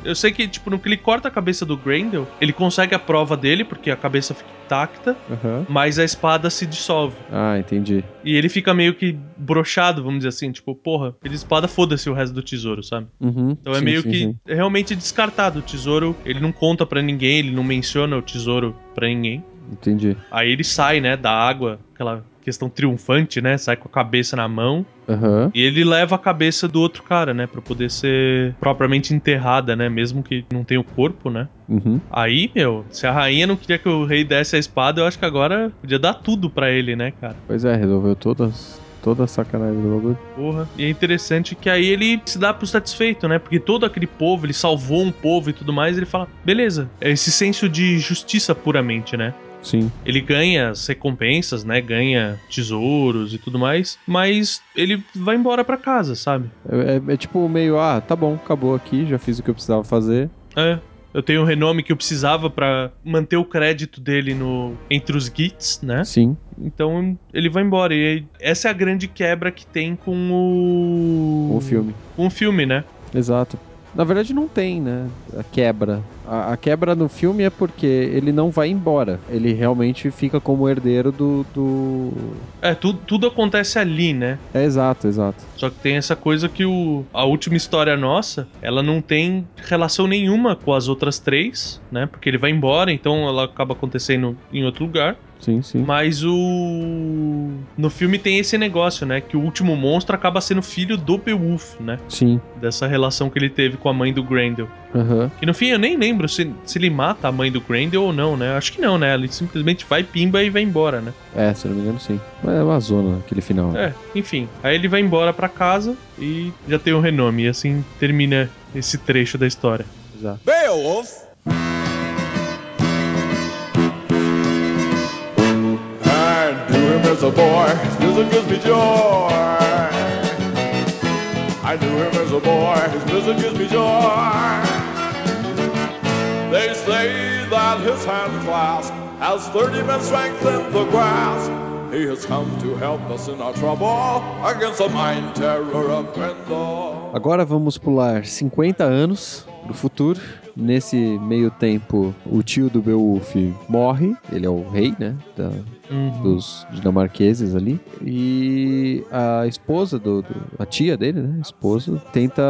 Eu sei que, tipo, no que ele corta a cabeça do Grendel, ele consegue a prova dele, porque a cabeça fica intacta, Aham. mas a espada se dissolve. Ah, entendi. E ele fica meio que brochado, vamos dizer assim, tipo, porra, ele espada, foda-se o resto do tesouro, sabe? Uhum. Então é Sim, meio sim, que sim. realmente descartado. O tesouro, ele não conta pra ninguém, ele não menciona o tesouro pra ninguém. Entendi. Aí ele sai, né, da água, aquela questão triunfante, né? Sai com a cabeça na mão. Aham. E ele leva a cabeça do outro cara, né? Pra poder ser propriamente enterrada, né? Mesmo que não tenha o corpo, né? Uhum. Aí, meu, se a rainha não queria que o rei desse a espada, eu acho que agora podia dar tudo pra ele, né, cara? Pois é, resolveu todas, toda a sacanagem do bagulho. Porra. E é interessante que aí ele se dá por satisfeito, né? Porque todo aquele povo, ele salvou um povo e tudo mais, ele fala, beleza. É esse senso de justiça puramente, né? Sim. Ele ganha as recompensas, né? Ganha tesouros e tudo mais, mas ele vai embora pra casa, sabe? É, é- é tipo meio, ah, tá bom, acabou aqui, já fiz o que eu precisava fazer. É. Eu tenho o renome que eu precisava pra manter o crédito dele no entre os gits, né? Sim. Então ele vai embora. E essa é a grande quebra que tem com o. O filme. Com o filme, né? Exato. Na verdade, não tem, né? A quebra. A, a quebra no filme é porque ele não vai embora. Ele realmente fica como herdeiro do. do... É, tu, tudo acontece ali, né? É exato, exato. Só que tem essa coisa que o, a última história nossa, ela não tem relação nenhuma com as outras três, né? Porque ele vai embora, então ela acaba acontecendo em outro lugar. Sim, sim. Mas o. No filme tem esse negócio, né? Que o último monstro acaba sendo filho do Beowulf, né? Sim. Dessa relação que ele teve com a mãe do Grendel. Aham. Que no fim eu nem lembro se, se ele mata a mãe do Grendel ou não, né? Acho que não, né? Ele simplesmente vai, pimba e vai embora, né? É, se eu não me engano, sim. Mas é uma zona aquele final. É, enfim. Aí ele vai embora pra casa e já tem o renome. E assim termina esse trecho da história. Exato. Beowulf. Him as a boy, his gives me joy. I knew him as a boy, his music gives me joy. They say that his hand clasp has 30 men strength in the grasp. He has come to help us in our trouble against the mind terror of Grendel. Agora vamos pular 50 anos pro futuro. Nesse meio tempo, o tio do Beowulf morre. Ele é o rei, né? Da, Uhum. dos dinamarqueses ali. E a esposa do, do- a tia dele, né? A esposa tenta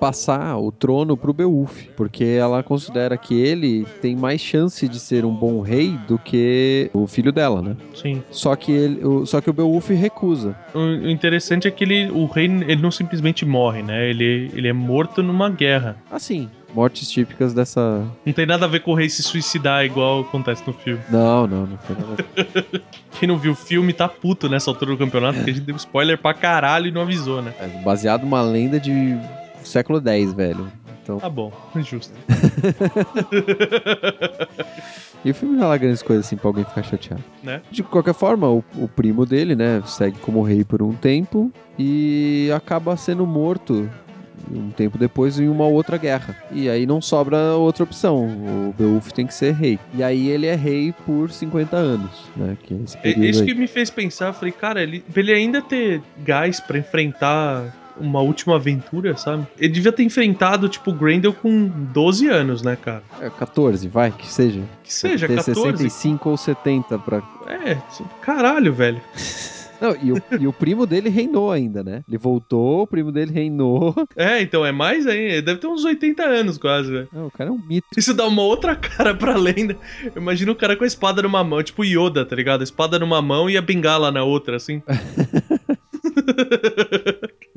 passar o trono pro Beowulf, porque ela considera que ele tem mais chance de ser um bom rei do que o filho dela, né? Sim. Só que ele, o, só que o Beowulf recusa. O interessante é que ele, o rei ele não simplesmente morre, né? Ele, ele é morto numa guerra. Assim, mortes típicas dessa. Não tem nada a ver com o rei se suicidar igual acontece no filme. Não, não, não tem nada a ver. Quem não viu o filme tá puto nessa altura do campeonato, porque a gente deu spoiler pra caralho e não avisou, né? É baseado numa lenda de século X, velho. Então, Tá bom, justo. e o filme não é lá grandes coisas assim pra alguém ficar chateado. Né? De qualquer forma, o, o primo dele, né, segue como rei por um tempo e acaba sendo morto um tempo depois em uma outra guerra. E aí não sobra outra opção. O Beowulf tem que ser rei. E aí ele é rei por 50 anos, né? Que é É isso que me fez pensar, falei, cara, ele, ele ainda ter gás pra enfrentar uma última aventura, sabe? Ele devia ter enfrentado, tipo, o Grendel com 12 anos, né, cara? É, 14, vai, que seja. Que seja, ter 14. 65 ou 70 pra... É, caralho, velho. Não, e o, e o primo dele reinou ainda, né? Ele voltou, o primo dele reinou. É, então é mais aí. Deve ter uns 80 anos quase, velho. Não, o cara é um mito. Isso dá uma outra cara pra lenda. Imagina o cara com a espada numa mão, tipo Yoda, tá ligado? A espada numa mão e a bengala na outra, assim.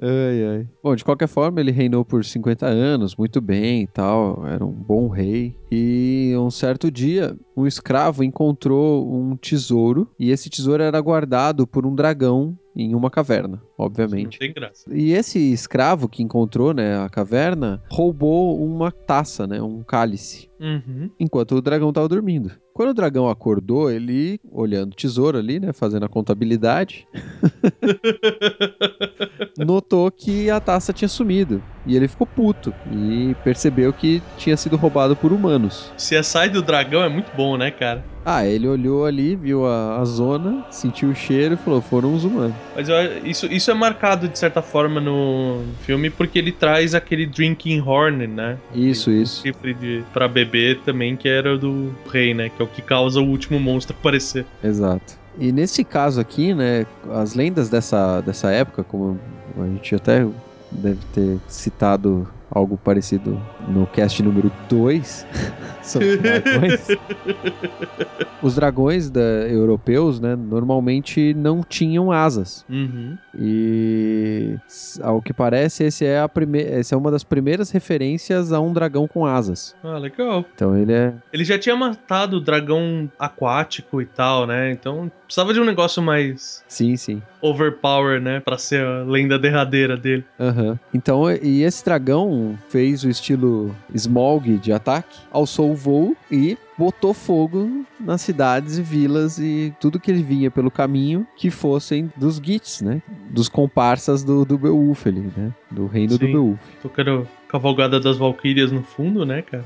Ai, ai. Bom, de qualquer forma, ele reinou por 50 anos, muito bem e tal, era um bom rei. E um certo dia, um escravo encontrou um tesouro, e esse tesouro era guardado por um dragão em uma caverna, Não obviamente. tem graça. E esse escravo que encontrou, né, a caverna, roubou uma taça, né, um cálice, Uhum. enquanto o dragão estava dormindo. Quando o dragão acordou, ele, olhando o tesouro ali, né, fazendo a contabilidade, notou que a taça tinha sumido. E ele ficou puto e percebeu que tinha sido roubado por humanos. CSI do dragão é muito bom, né, cara? Ah, ele olhou ali, viu a, a zona, sentiu o cheiro e falou: foram os humanos. Mas eu- isso, isso é marcado de certa forma no filme porque ele traz aquele drinking horn, né? Isso, isso. Chifre de, pra beber também, que era do rei, né? Que é o que causa o último monstro aparecer. Exato. E nesse caso aqui, né, as lendas dessa, dessa época, como a gente até deve ter citado algo parecido no cast número 2 sobre dragões. Os dragões da, europeus, né, normalmente não tinham asas. Uhum. E ao que parece, esse é a prime essa é uma das primeiras referências a um dragão com asas. Ah, legal. Então ele é Ele já tinha matado o dragão aquático e tal, né? Então precisava de um negócio mais sim, sim. Overpower, né? Pra ser a lenda derradeira dele. Aham. Então, e esse dragão fez o estilo Smaug de ataque, alçou o voo e botou fogo nas cidades e vilas e tudo que ele vinha pelo caminho que fossem dos Gits, né? Dos comparsas do, do Beowulf ali, né? Do reino do Sim. Beowulf. Tocando Cavalgada das Valquírias no fundo, né, cara?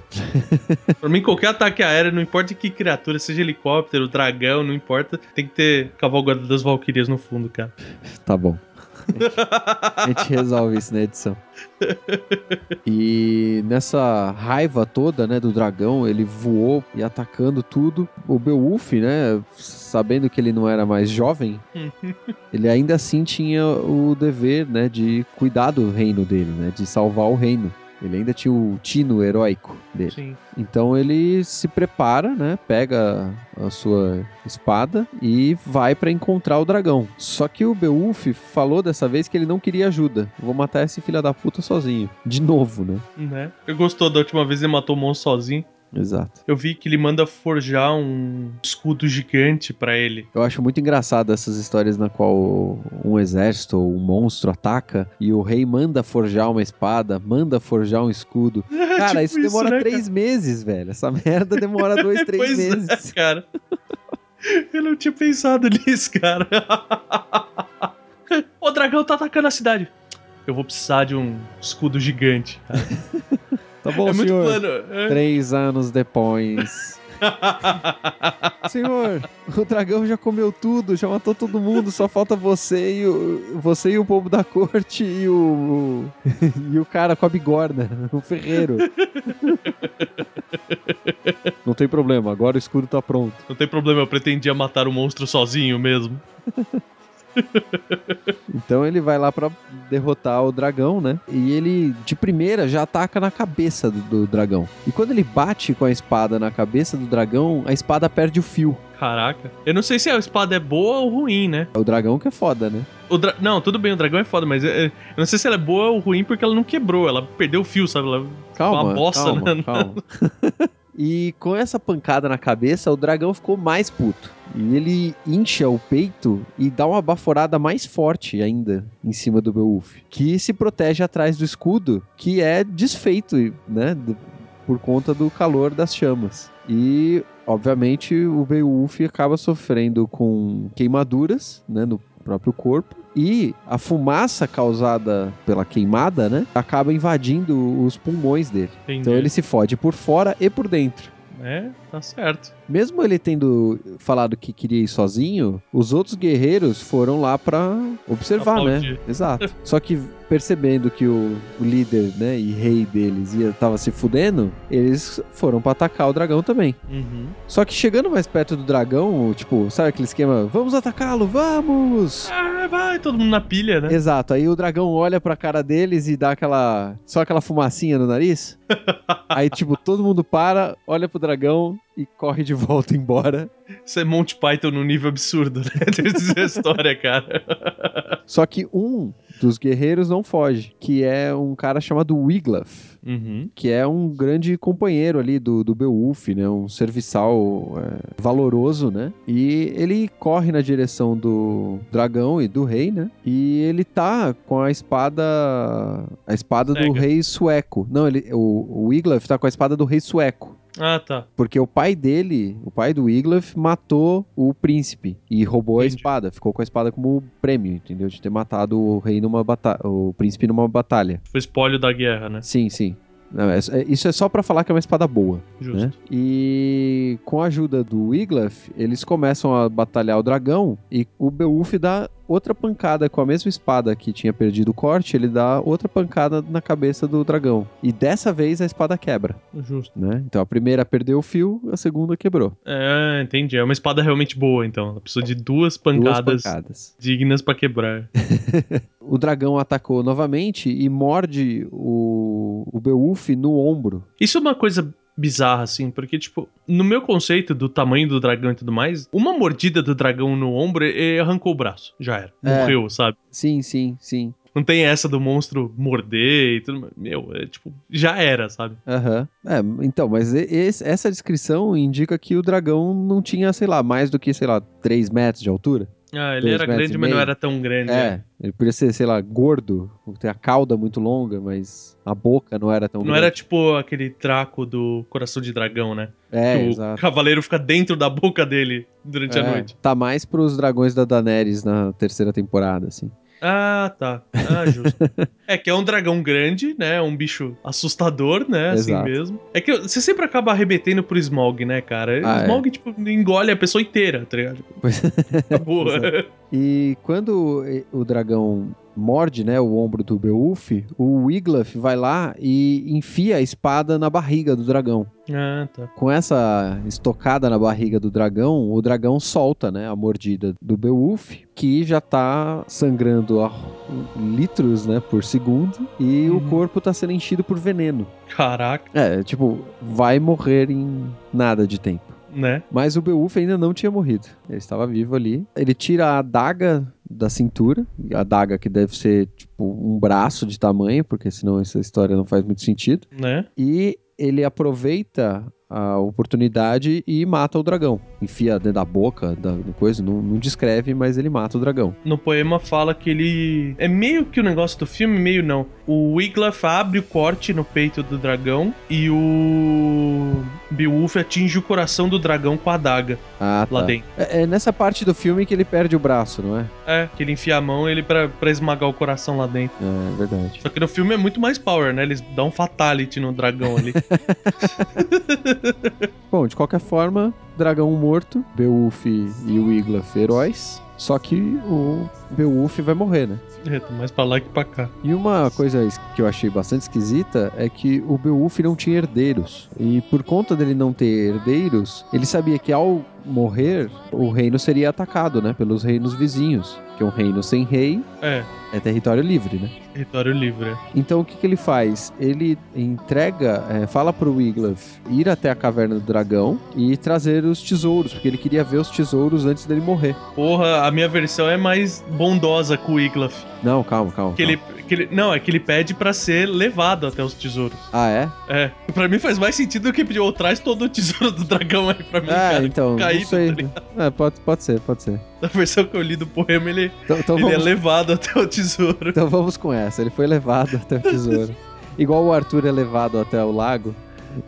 pra mim, qualquer ataque aéreo, não importa que criatura, seja helicóptero, dragão, não importa, tem que ter Cavalgada das Valquírias no fundo, cara. Tá bom. A gente resolve isso na edição. E nessa raiva toda, né, do dragão, ele voou e atacando tudo. O Beowulf, né, sabendo que ele não era mais jovem, ele ainda assim tinha o dever, né, de cuidar do reino dele, né, de salvar o reino. Ele ainda tinha o tino heróico dele. Sim. Então ele se prepara, né? Pega a sua espada e vai pra encontrar o dragão. Só que o Beowulf falou dessa vez que ele não queria ajuda. Vou matar esse filho da puta sozinho. De novo, né? Né? Eu gostou da última vez ele matou o monstro sozinho. Exato. Eu vi que ele manda forjar um escudo gigante pra ele. Eu acho muito engraçado essas histórias na qual um exército ou um monstro ataca e o rei manda forjar uma espada, manda forjar um escudo. Cara, Tipo isso demora né, três meses, velho. Essa merda demora dois, três Pois é, meses. cara. Eu não tinha pensado nisso, cara. o dragão tá atacando a cidade. Eu vou precisar de um escudo gigante. cara. Tá bom, é senhor. plano. é. Três anos depois. Senhor, o dragão já comeu tudo, já matou todo mundo, só falta você e o, você e o povo da corte e o, e o cara com a bigorna, o ferreiro. Não tem problema, agora o escudo tá pronto. Não tem problema, eu pretendia matar o monstro sozinho mesmo. Então ele vai lá pra derrotar o dragão, né? E ele de primeira já ataca na cabeça do, do dragão. E quando ele bate com a espada na cabeça do dragão, a espada perde o fio. Caraca. Eu não sei se a espada é boa ou ruim, né? É o dragão que é foda, né? O dra- Não, tudo bem, o dragão é foda, mas é- é- eu não sei se ela é boa ou ruim porque ela não quebrou, ela perdeu o fio, sabe? Ela... Calma, Uma bosta, calma, né? calma. e com essa pancada na cabeça, o dragão ficou mais puto. E ele incha o peito e dá uma baforada mais forte ainda em cima do Beowulf, que se protege atrás do escudo, que é desfeito, né, por conta do calor das chamas. E, obviamente, o Beowulf acaba sofrendo com queimaduras, né, no próprio corpo. E a fumaça causada pela queimada, né, acaba invadindo os pulmões dele. Entendi. Então ele se fode por fora e por dentro. É, tá certo. Mesmo ele tendo falado que queria ir sozinho, os outros guerreiros foram lá pra observar, Aplaudir. né? Exato. Só que percebendo que o, o líder, né, e rei deles ia tava se fudendo, eles foram pra atacar o dragão também. Uhum. Só que chegando mais perto do dragão, tipo, sabe aquele esquema, vamos atacá-lo, vamos! Ah, vai, todo mundo na pilha, né? Exato, aí o dragão olha pra cara deles e dá aquela. só aquela fumacinha no nariz. aí, tipo, todo mundo para, olha pro dragão e corre de volta embora. Isso é Monty Python num nível absurdo, né? Essa história, cara. Só que um dos guerreiros não foge, que é um cara chamado Wiglaf. Uhum. Que é um grande companheiro ali do, do Beowulf, né? Um serviçal é, valoroso, né? E ele corre na direção do dragão e do rei, né? E ele tá com a espada... A espada do rei sueco. Não, ele, o, o Wiglaf tá com a espada do rei sueco. Ah, tá. Porque o pai dele, o pai do Wiglaf, matou o príncipe e roubou a Entendi. espada. Ficou com a espada como prêmio, entendeu? De ter matado o rei numa batalha, o príncipe numa batalha. Foi espólio da guerra, né? Sim, sim. Não, é- é- isso é só pra falar que é uma espada boa, Justo. né? E com a ajuda do Wiglaf, eles começam a batalhar o dragão e o Beowulf dá outra pancada com a mesma espada que tinha perdido o corte, ele dá outra pancada na cabeça do dragão. E dessa vez a espada quebra, Justo. né? Então a primeira perdeu o fio, a segunda quebrou. É, entendi. É uma espada realmente boa, então. Ela precisa de duas pancadas, Duas pancadas. dignas pra quebrar. O dragão atacou novamente e morde o, o Beowulf no ombro. Isso é uma coisa bizarra, assim, porque, tipo, no meu conceito do tamanho do dragão e tudo mais, uma mordida do dragão no ombro e arrancou o braço. Já era. É. Morreu, sabe? Sim, sim, sim. Não tem essa do monstro morder e tudo mais. Meu, é tipo, já era, sabe? Aham. É, então, mas esse- essa descrição indica que o dragão não tinha, sei lá, mais do que, sei lá, 3 metros de altura. Ah, ele era grande, mas não era tão grande. É, ele podia ser, sei lá, gordo, ter a cauda muito longa, mas a boca não era tão Não grande. era tipo aquele traco do coração de dragão, né? É, que o exato. cavaleiro fica dentro da boca dele durante a É, noite. Tá mais pros dragões da Daenerys na terceira temporada, assim. Ah, tá. Ah, justo. é que é um dragão grande, né? Um bicho assustador, né? Assim Exato. mesmo. É que você sempre acaba arrebentando pro Smog, né, cara? Ah, o é. Smog, tipo, engole a pessoa inteira, tá ligado? Pois- Acabou. Exato. E quando o dragão morde, né, o ombro do Beowulf, o Wiglaf vai lá e enfia a espada na barriga do dragão. ah, tá. Com essa estocada na barriga do dragão, o dragão solta, né, a mordida do Beowulf, que já tá sangrando a litros, né, por segundo, e o Uhum. corpo tá sendo enchido por veneno. Caraca, É, tipo, vai morrer em nada de tempo. né? Mas o Beowulf ainda não tinha morrido. Ele estava vivo ali. Ele tira a adaga da cintura, a adaga que deve ser tipo um braço de tamanho, porque senão essa história não faz muito sentido. Né? E ele aproveita a oportunidade e mata o dragão. Enfia dentro da boca da coisa, não, não descreve, mas ele mata o dragão. No poema fala que ele. É meio que o negócio do filme, meio não. O Wiglaf abre o corte no peito do dragão e o Beowulf atinge o coração do dragão com a adaga Ah, lá tá. dentro. É, é nessa parte do filme que ele perde o braço, não é? É, que ele enfia a mão ele pra, pra esmagar o coração lá dentro. É verdade. Só que no filme é muito mais power, né? Eles dão um fatality no dragão ali. Bom, de qualquer forma, dragão morto, Beowulf e o Wiglaf heróis. Só que o Beowulf vai morrer, né? É, tá mais pra lá que pra cá. E uma coisa que eu achei bastante esquisita é que o Beowulf não tinha herdeiros. E por conta dele não ter herdeiros, ele sabia que ao morrer, o reino seria atacado, né? Pelos reinos vizinhos. Que um reino sem rei É, é território livre, né? território livre. é. Então o que, que ele faz? Ele entrega, é, fala pro Wiglaf ir até a caverna do dragão e trazer os tesouros, porque ele queria ver os tesouros antes dele morrer. Porra, a minha versão é mais bondosa com o Iglaf. Não, calma, calma. Que ele, calma. que ele, não, é que ele pede pra ser levado até os tesouros. Ah, é? É, pra mim faz mais sentido do que pedir, ou traz todo o tesouro do dragão aí pra mim, Ah, cara. então, caído, não sei. tá? É, pode, pode ser, pode ser. Na versão que eu li do poema, ele, Então, então ele é vamos, levado até o tesouro. então vamos com essa. Ele foi levado até o tesouro. Igual o Arthur é levado até o lago.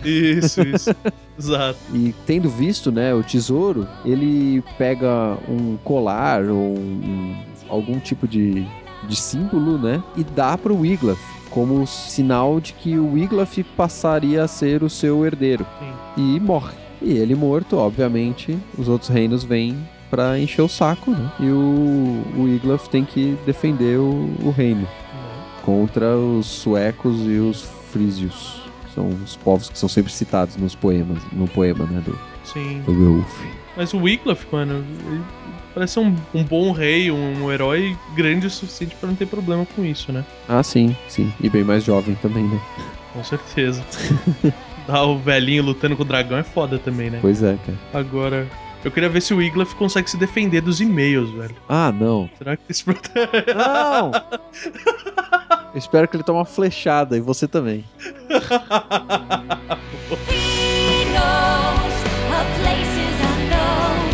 Isso, isso. Exato. E tendo visto, né, o tesouro, ele pega um colar ou um- algum tipo de, de símbolo, né, e dá pro Wiglaf como sinal de que o Wiglaf passaria a ser o seu herdeiro. Sim. E morre. E ele morto, obviamente, os outros reinos vêm pra encher o saco, né? E o, o Wiglaf tem que defender o, o reino contra os suecos e os frísios. que São os povos que são sempre citados nos poemas, no poema, né, do, Sim. do Beowulf. Mas o Wiglaf, mano, parece ser um, um bom rei, um, um herói grande o suficiente pra não ter problema com isso, né? Ah, sim, sim. E bem mais jovem também, né? Com certeza. Dar o velhinho lutando com o dragão é foda também, né? Pois é, cara. Agora, eu queria ver se o Wiglaf consegue se defender dos e-mails, velho. Ah, não. Será que esse Não! Eu espero que ele tome uma flechada, e você também. He knows of places unknown,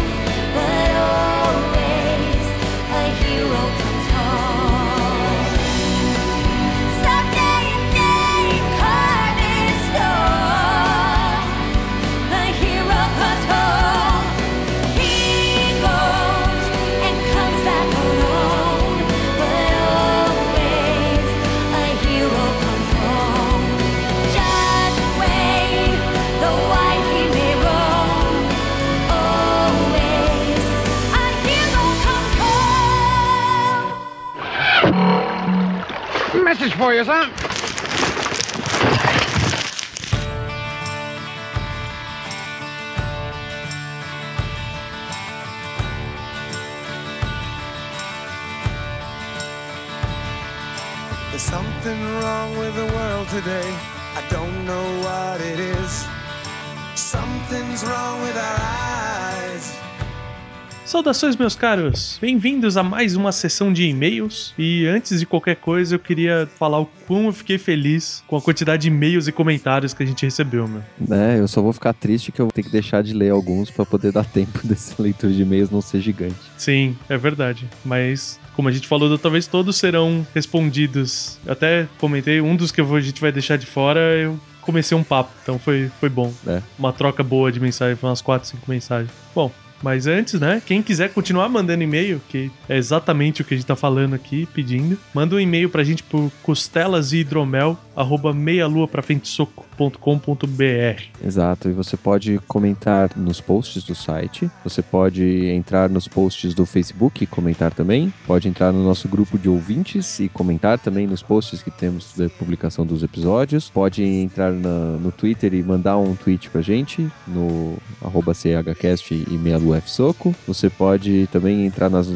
Saudações, meus caros! Bem-vindos a mais uma sessão de e-mails. E antes de qualquer coisa, eu queria falar o quão eu fiquei feliz com a quantidade de e-mails e comentários que a gente recebeu, meu. Né, eu só vou ficar triste que eu vou ter que deixar de ler alguns pra poder dar tempo dessa leitura de e-mails não ser gigante. Sim, é verdade. Mas, como a gente falou da outra vez, todos serão respondidos. Eu até comentei, um dos que a gente vai deixar de fora, eu comecei um papo, então foi, foi bom. É. Uma troca boa de mensagem, foi umas 4, 5 mensagens. Bom, mas antes, né, quem quiser continuar mandando e-mail, que é exatamente o que a gente tá falando aqui, pedindo, manda um e-mail pra gente por costelas e hidromel, arroba meialuaprafrentesoco.com.br. Exato, e você pode comentar nos posts do site, você pode entrar nos posts do Facebook e comentar também, pode entrar no nosso grupo de ouvintes e comentar também nos posts que temos da publicação dos episódios, pode entrar na- no Twitter e mandar um tweet pra gente, no arroba chcast e Meia Lua F Soco, você pode também entrar nas,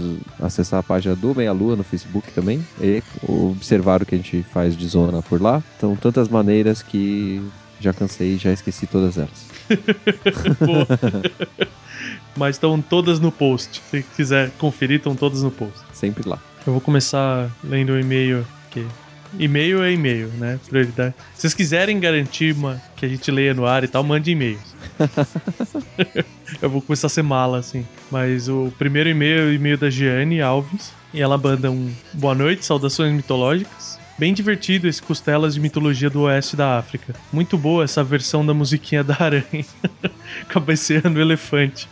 acessar a página do Meia Lua no Facebook também e observar o que a gente faz de zona por lá, então tantas maneiras que já cansei e já esqueci todas elas. Mas estão todas no post. Se quiser conferir, estão todas no post. Sempre lá. Eu vou começar lendo o e-mail aqui. E-mail é e-mail, né? Prioridade. Se vocês quiserem garantir uma, que a gente leia no ar e tal, mande e-mails. Eu vou começar a ser mala, assim. Mas o primeiro e-mail é o e-mail da Giane Alves. E ela manda um boa noite, saudações mitológicas. Bem divertido esse Costelas de Mitologia do Oeste da África. Muito boa essa versão da musiquinha da aranha. Cabeceando o elefante.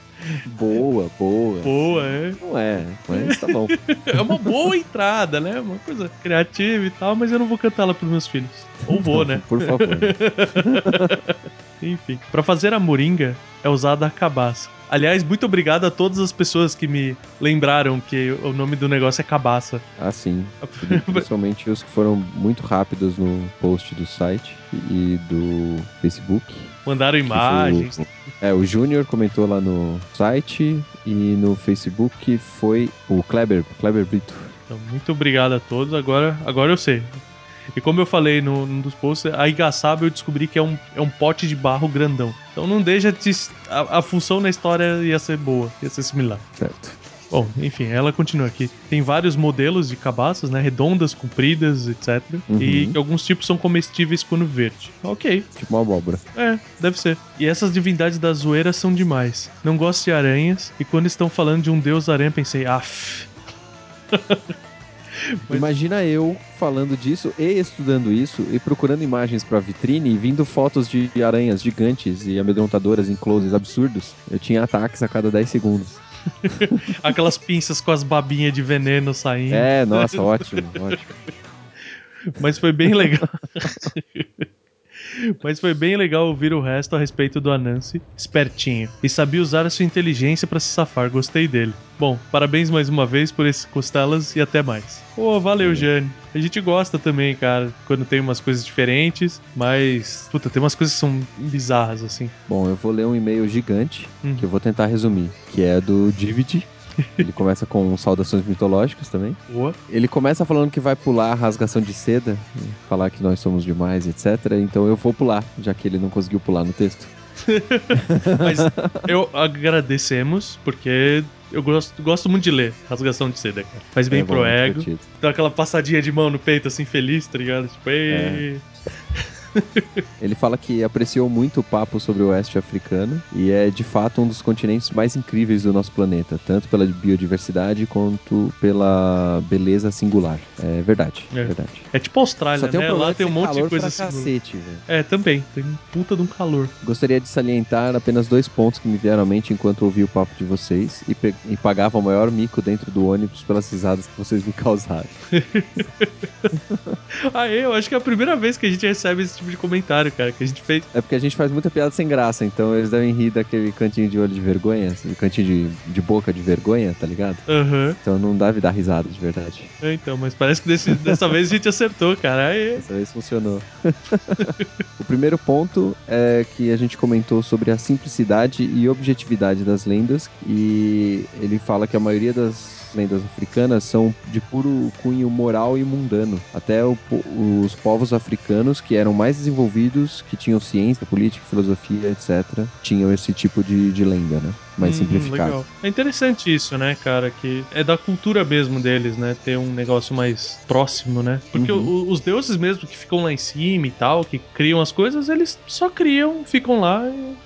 Boa, boa. Boa, é. Não é, mas tá bom. É uma boa entrada, né? Uma coisa criativa e tal, mas eu não vou cantar ela pros meus filhos. Ou vou, né? Por favor. Enfim. Pra fazer a moringa é usada a cabaça. Aliás, muito obrigado a todas as pessoas que me lembraram que o nome do negócio é cabaça. Ah, sim. Principalmente os que foram muito rápidos no post do site e do Facebook. Mandaram foi imagens. o- É, o Júnior comentou lá no site e no Facebook foi o Kleber, Kleber Brito. Então, muito obrigado a todos. Agora, agora eu sei. E como eu falei no, num dos posts, a Igaçaba eu descobri que é um, é um pote de barro grandão. Então não deixa de. A, a função na história ia ser boa, ia ser similar. Certo. Bom, enfim, ela continua aqui. Tem vários modelos de cabaças, né? Redondas, compridas, etc. Uhum. E alguns tipos são comestíveis quando verde. Ok, Tipo uma abóbora. é, deve ser. E essas divindades da zoeira são demais. Não gosto de aranhas, e quando estão falando de um deus aranha, pensei, af. Mas- Imagina eu falando disso e estudando isso e procurando imagens pra vitrine e vindo fotos de aranhas gigantes e amedrontadoras em closes absurdos. Eu tinha ataques a cada 10 segundos. Aquelas pinças com as babinhas de veneno saindo. É, nossa, ótimo, ótimo. Mas foi bem legal. Mas foi bem legal ouvir o resto a respeito do Anansi, espertinho, e sabia usar a sua inteligência pra se safar, gostei dele. Bom, parabéns mais uma vez por esses costelas e até mais. Pô, valeu, Jane. A gente gosta também, cara, quando tem umas coisas diferentes, mas, puta, tem umas coisas que são bizarras, assim. Bom, eu vou ler um e-mail gigante Hum. que eu vou tentar resumir, que é do Divid. Ele começa com saudações mitológicas também. Boa. Ele começa falando que vai pular a rasgação de seda, falar que nós somos demais, etc. Então eu vou pular, já que ele não conseguiu pular no texto. Mas eu agradecemos, porque eu gosto, gosto muito de ler Rasgação de Seda, cara. Faz bem É bom, pro é ego. Dá aquela passadinha de mão no peito, assim, feliz, tá ligado? Tipo, ei. Ele fala que apreciou muito o papo sobre o oeste africano e é de fato um dos continentes mais incríveis do nosso planeta, tanto pela biodiversidade quanto pela beleza singular. É verdade, É. verdade. É tipo Austrália, um né? problema Lá tem um monte de coisa pra assim. cacete, velho. É, também. Tem um puta de um calor. Gostaria de salientar apenas dois pontos que me vieram à mente enquanto ouvi o papo de vocês e, e pagava o maior mico dentro do ônibus pelas risadas que vocês me causaram. Ah, eu acho que é a primeira vez que a gente recebe esse tipo de comentário, cara. Que a gente fez. É porque a gente faz muita piada sem graça, então eles devem rir daquele cantinho de olho de vergonha, assim, cantinho de, de boca de vergonha, tá ligado? Aham. Então não deve dar risada de verdade. É, então, mas parece que desse- dessa vez a gente acertou, cara. Aê. Dessa vez funcionou. o primeiro ponto é que a gente comentou sobre a simplicidade e objetividade das lendas e ele fala que a maioria das lendas africanas são de puro cunho moral e mundano. Até o os povos africanos que eram mais desenvolvidos, que tinham ciência, política, filosofia, etc., tinham esse tipo de, de lenda, né? Mais Hum, simplificado. legal. É interessante isso, né, cara? Que é da cultura mesmo deles, né? Ter um negócio mais próximo, né? Porque Uhum. o- os deuses mesmo que ficam lá em cima e tal, que criam as coisas, eles só criam, ficam lá,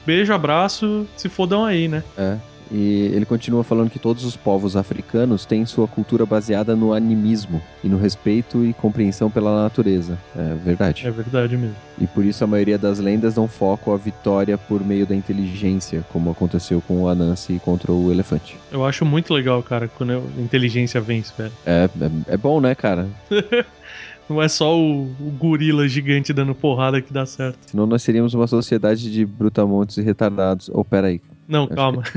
beijo, abraço, se fodam aí, né? É. E ele continua falando que todos os povos africanos têm sua cultura baseada no animismo e no respeito e compreensão pela natureza. É verdade. É verdade mesmo. E por isso a maioria das lendas dão foco à vitória por meio da inteligência, como aconteceu com o Anansi contra o elefante. Eu acho muito legal, cara, quando a inteligência vence, velho. É, é, é bom, né, cara? Não é só o, o gorila gigante dando porrada que dá certo. Senão nós seríamos uma sociedade de brutamontes e retardados. Oh, peraí. Não, Acho calma.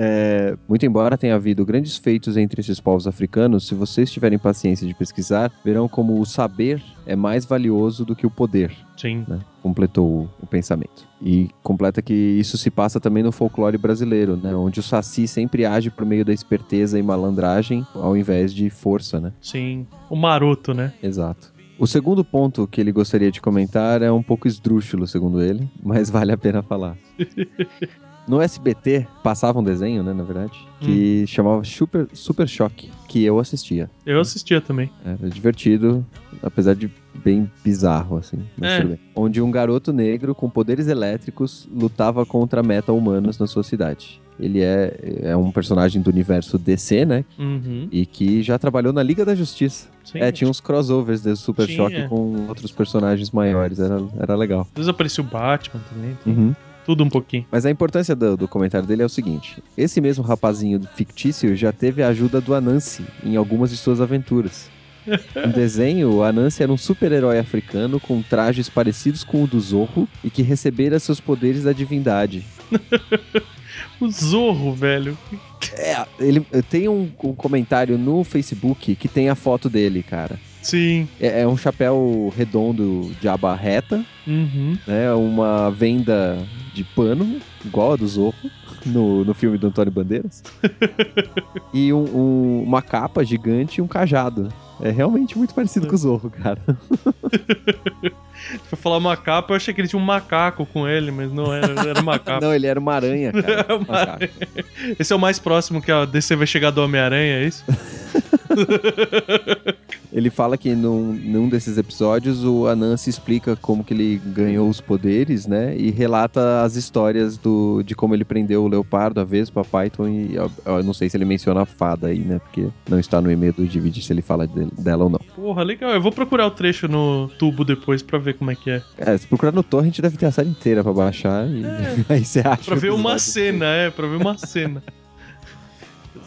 É, muito embora tenha havido grandes feitos entre esses povos africanos, se vocês tiverem paciência de pesquisar, verão como o saber é mais valioso do que o poder. Sim. né? Completou o, o pensamento. E completa que isso se passa também no folclore brasileiro, né? Onde o saci sempre age por meio da esperteza e malandragem, ao invés de força, né? Sim. O maroto, né? Exato. O segundo ponto que ele gostaria de comentar é um pouco esdrúxulo, segundo ele, mas vale a pena falar. No SBT passava um desenho, né, na verdade, que chamava Super, Super Choque, que eu assistia. Eu assistia também. Era divertido, apesar de bem bizarro, assim. É. Onde um garoto negro com poderes elétricos lutava contra meta-humanos na sua cidade. Ele é, é um personagem do universo DC, né? Uhum. E que já trabalhou na Liga da Justiça. Sim. É, tinha uns crossovers desse Super Tinha. Choque com outros personagens maiores. Era, era legal. Às vezes aparecia o Batman também. Uhum. Tudo um pouquinho. Mas a importância do, do comentário dele é o seguinte: esse mesmo rapazinho fictício já teve a ajuda do Anansi em algumas de suas aventuras. No desenho, o Anansi era um super-herói africano com trajes parecidos com o do Zorro e que recebera seus poderes da divindade. O Zorro, velho. É, ele tem um, um comentário no Facebook que tem a foto dele, cara. Sim. É, é um chapéu redondo de aba reta, Uhum. né? Uma venda de pano, igual a do Zorro, no, no filme do Antônio Bandeiras. e um- um- uma capa gigante e um cajado. É realmente muito parecido com o Zorro, cara. Foi falar uma capa, eu achei que ele tinha um macaco com ele, mas não era, era uma capa. Não, ele era uma aranha, cara. Uma Macaco. Esse é o mais próximo que a DC vai chegar do Homem-Aranha, é isso? Ele fala que num, num desses episódios o Anansi explica como que ele ganhou os poderes, né? E relata as histórias do, de como ele prendeu o Leopardo, a Vespa, a Python e eu, eu não sei se ele menciona a fada aí, né? Porque não está no e-mail do Divide se ele fala de- dela ou não. Porra, legal. Eu vou procurar o trecho no tubo depois pra ver como é que é. É, se procurar no torrent deve ter a série inteira pra baixar e aí você acha. Pra ver uma cena, é, pra ver uma cena.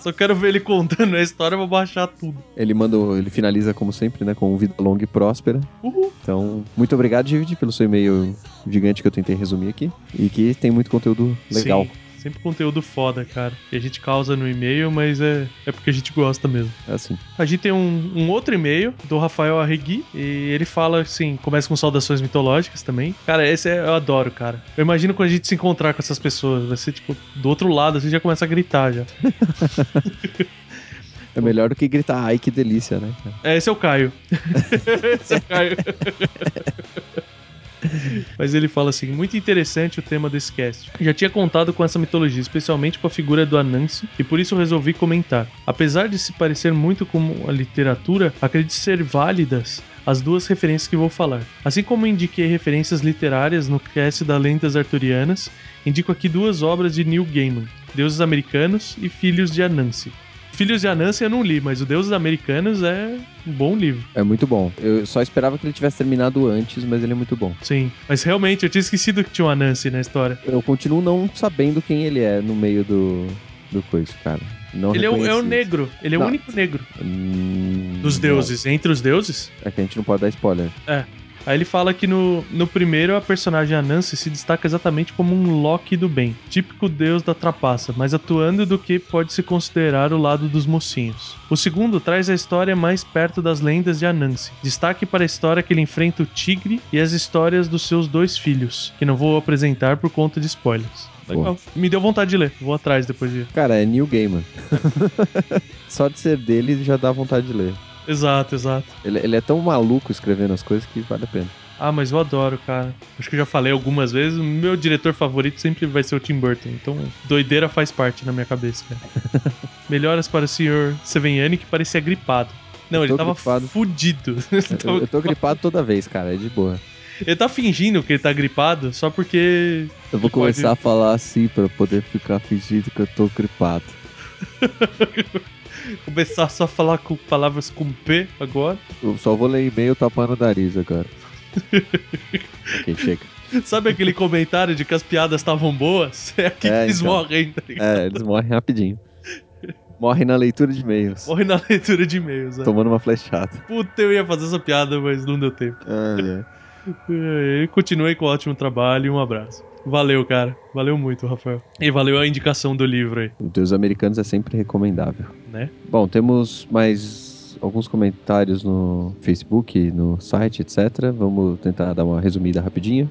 Só quero ver ele contando a história, vou baixar tudo. Ele manda, ele finaliza como sempre, né? Com vida longa e próspera. Uhul. Então, muito obrigado, David, pelo seu e-mail gigante que eu tentei resumir aqui. E que tem muito conteúdo legal. Sim, sempre conteúdo foda, cara. Que a gente causa no e-mail, mas é, é porque a gente gosta mesmo. É assim. A gente tem um, um outro e-mail do Rafael Arregui e ele fala assim, começa com saudações mitológicas também. Cara, esse é- eu adoro, cara. Eu imagino quando a gente se encontrar com essas pessoas, vai ser tipo do outro lado, assim já começa a gritar já. É melhor do que gritar, ai que delícia, né? É, esse é o Caio. esse é o Caio. Mas ele fala assim: muito interessante o tema desse cast. Já tinha contado com essa mitologia, especialmente com a figura do Anansi, e por isso resolvi comentar. Apesar de se parecer muito com a literatura, acredito ser válidas as duas referências que vou falar. Assim como indiquei referências literárias no cast das lendas arturianas, indico aqui duas obras de Neil Gaiman: Deuses Americanos e Filhos de Anansi. Filhos de Anansi eu não li, mas o Deuses Americanos é um bom livro. É muito bom. Eu só esperava que ele tivesse terminado antes, mas ele é muito bom. Sim, mas realmente eu tinha esquecido que tinha um Anansi na história. Eu continuo não sabendo quem ele é no meio do, do coisa, cara. Não Ele é o, é o negro, ele é o Não. único negro Hum, dos não. deuses, entre os deuses. É que a gente não pode dar spoiler. Aí ele fala que no, no primeiro a personagem Anansi se destaca exatamente como um Loki do bem, típico deus da trapaça, mas atuando do que pode se considerar o lado dos mocinhos. O segundo traz a história mais perto das lendas de Anansi. Destaque para a história que ele enfrenta o tigre e as histórias dos seus dois filhos, que não vou apresentar por conta de spoilers. Legal. Me deu vontade de ler. Vou atrás depois de. Cara, é Neil Gaiman. Só de ser dele já dá vontade de ler. Exato, exato. Ele, ele é tão maluco escrevendo as coisas que vale a pena. Ah, mas eu adoro, cara. Acho que eu já falei algumas vezes. O meu diretor favorito sempre vai ser o Tim Burton. Então, doideira faz parte na minha cabeça, cara. Melhoras para o senhor Seveniani que parecia gripado. Não, ele tava gripado. fudido. Ele Eu, tava- eu tô gripado toda vez, cara, é de boa. Ele tá fingindo que ele tá gripado só porque. Eu vou Ele pode- começar a falar assim pra poder ficar fingindo que eu tô gripado. Começar só a falar com palavras com P agora. Eu só vou ler e-mail tapando o nariz agora. ok, chega. Sabe aquele comentário de que as piadas estavam boas? É aqui É, que eles então. morrem, tá ligado? É, eles morrem rapidinho. Morrem na leitura de e-mails. Morrem na leitura de e-mails. né? Tomando uma flechada. Puta, eu ia fazer essa piada, mas não deu tempo. E continuei com o ótimo trabalho e um abraço. Valeu, cara. Valeu muito, Rafael. E valeu a indicação do livro aí, Deus Americanos é sempre recomendável. Né? Bom, temos mais alguns comentários no Facebook, no site, etc. Vamos tentar dar uma resumida rapidinho.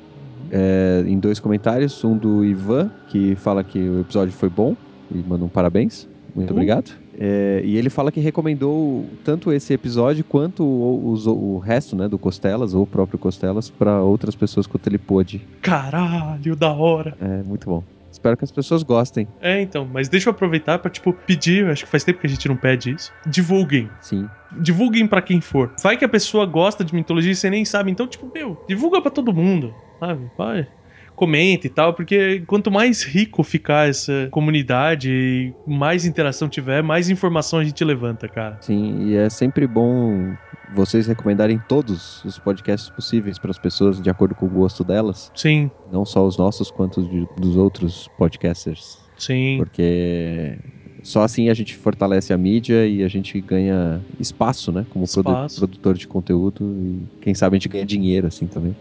É, em dois comentários, um do Ivan, que fala que o episódio foi bom e manda um parabéns. Muito Uh. obrigado. É, e ele fala que recomendou tanto esse episódio quanto o, os- o resto, né, do Costelas, ou o próprio Costelas, para outras pessoas quanto ele pôde. Caralho, da hora. É muito bom. Espero que as pessoas gostem. É, então, mas deixa eu aproveitar pra, tipo, pedir, acho que faz tempo que a gente não pede isso. Divulguem. Sim. Divulguem pra quem for. Vai que a pessoa gosta de mitologia e você nem sabe, então, tipo, meu, divulga pra todo mundo, sabe? Vai. Comenta e tal, porque quanto mais rico ficar essa comunidade e mais interação tiver, mais informação a gente levanta, cara. Sim, e é sempre bom vocês recomendarem todos os podcasts possíveis para as pessoas de acordo com o gosto delas, Sim, não só os nossos quanto os de- dos outros podcasters, sim. porque Só assim a gente fortalece a mídia e a gente ganha espaço, né? Como Espaço. produtor de conteúdo e quem sabe a gente ganha dinheiro assim também.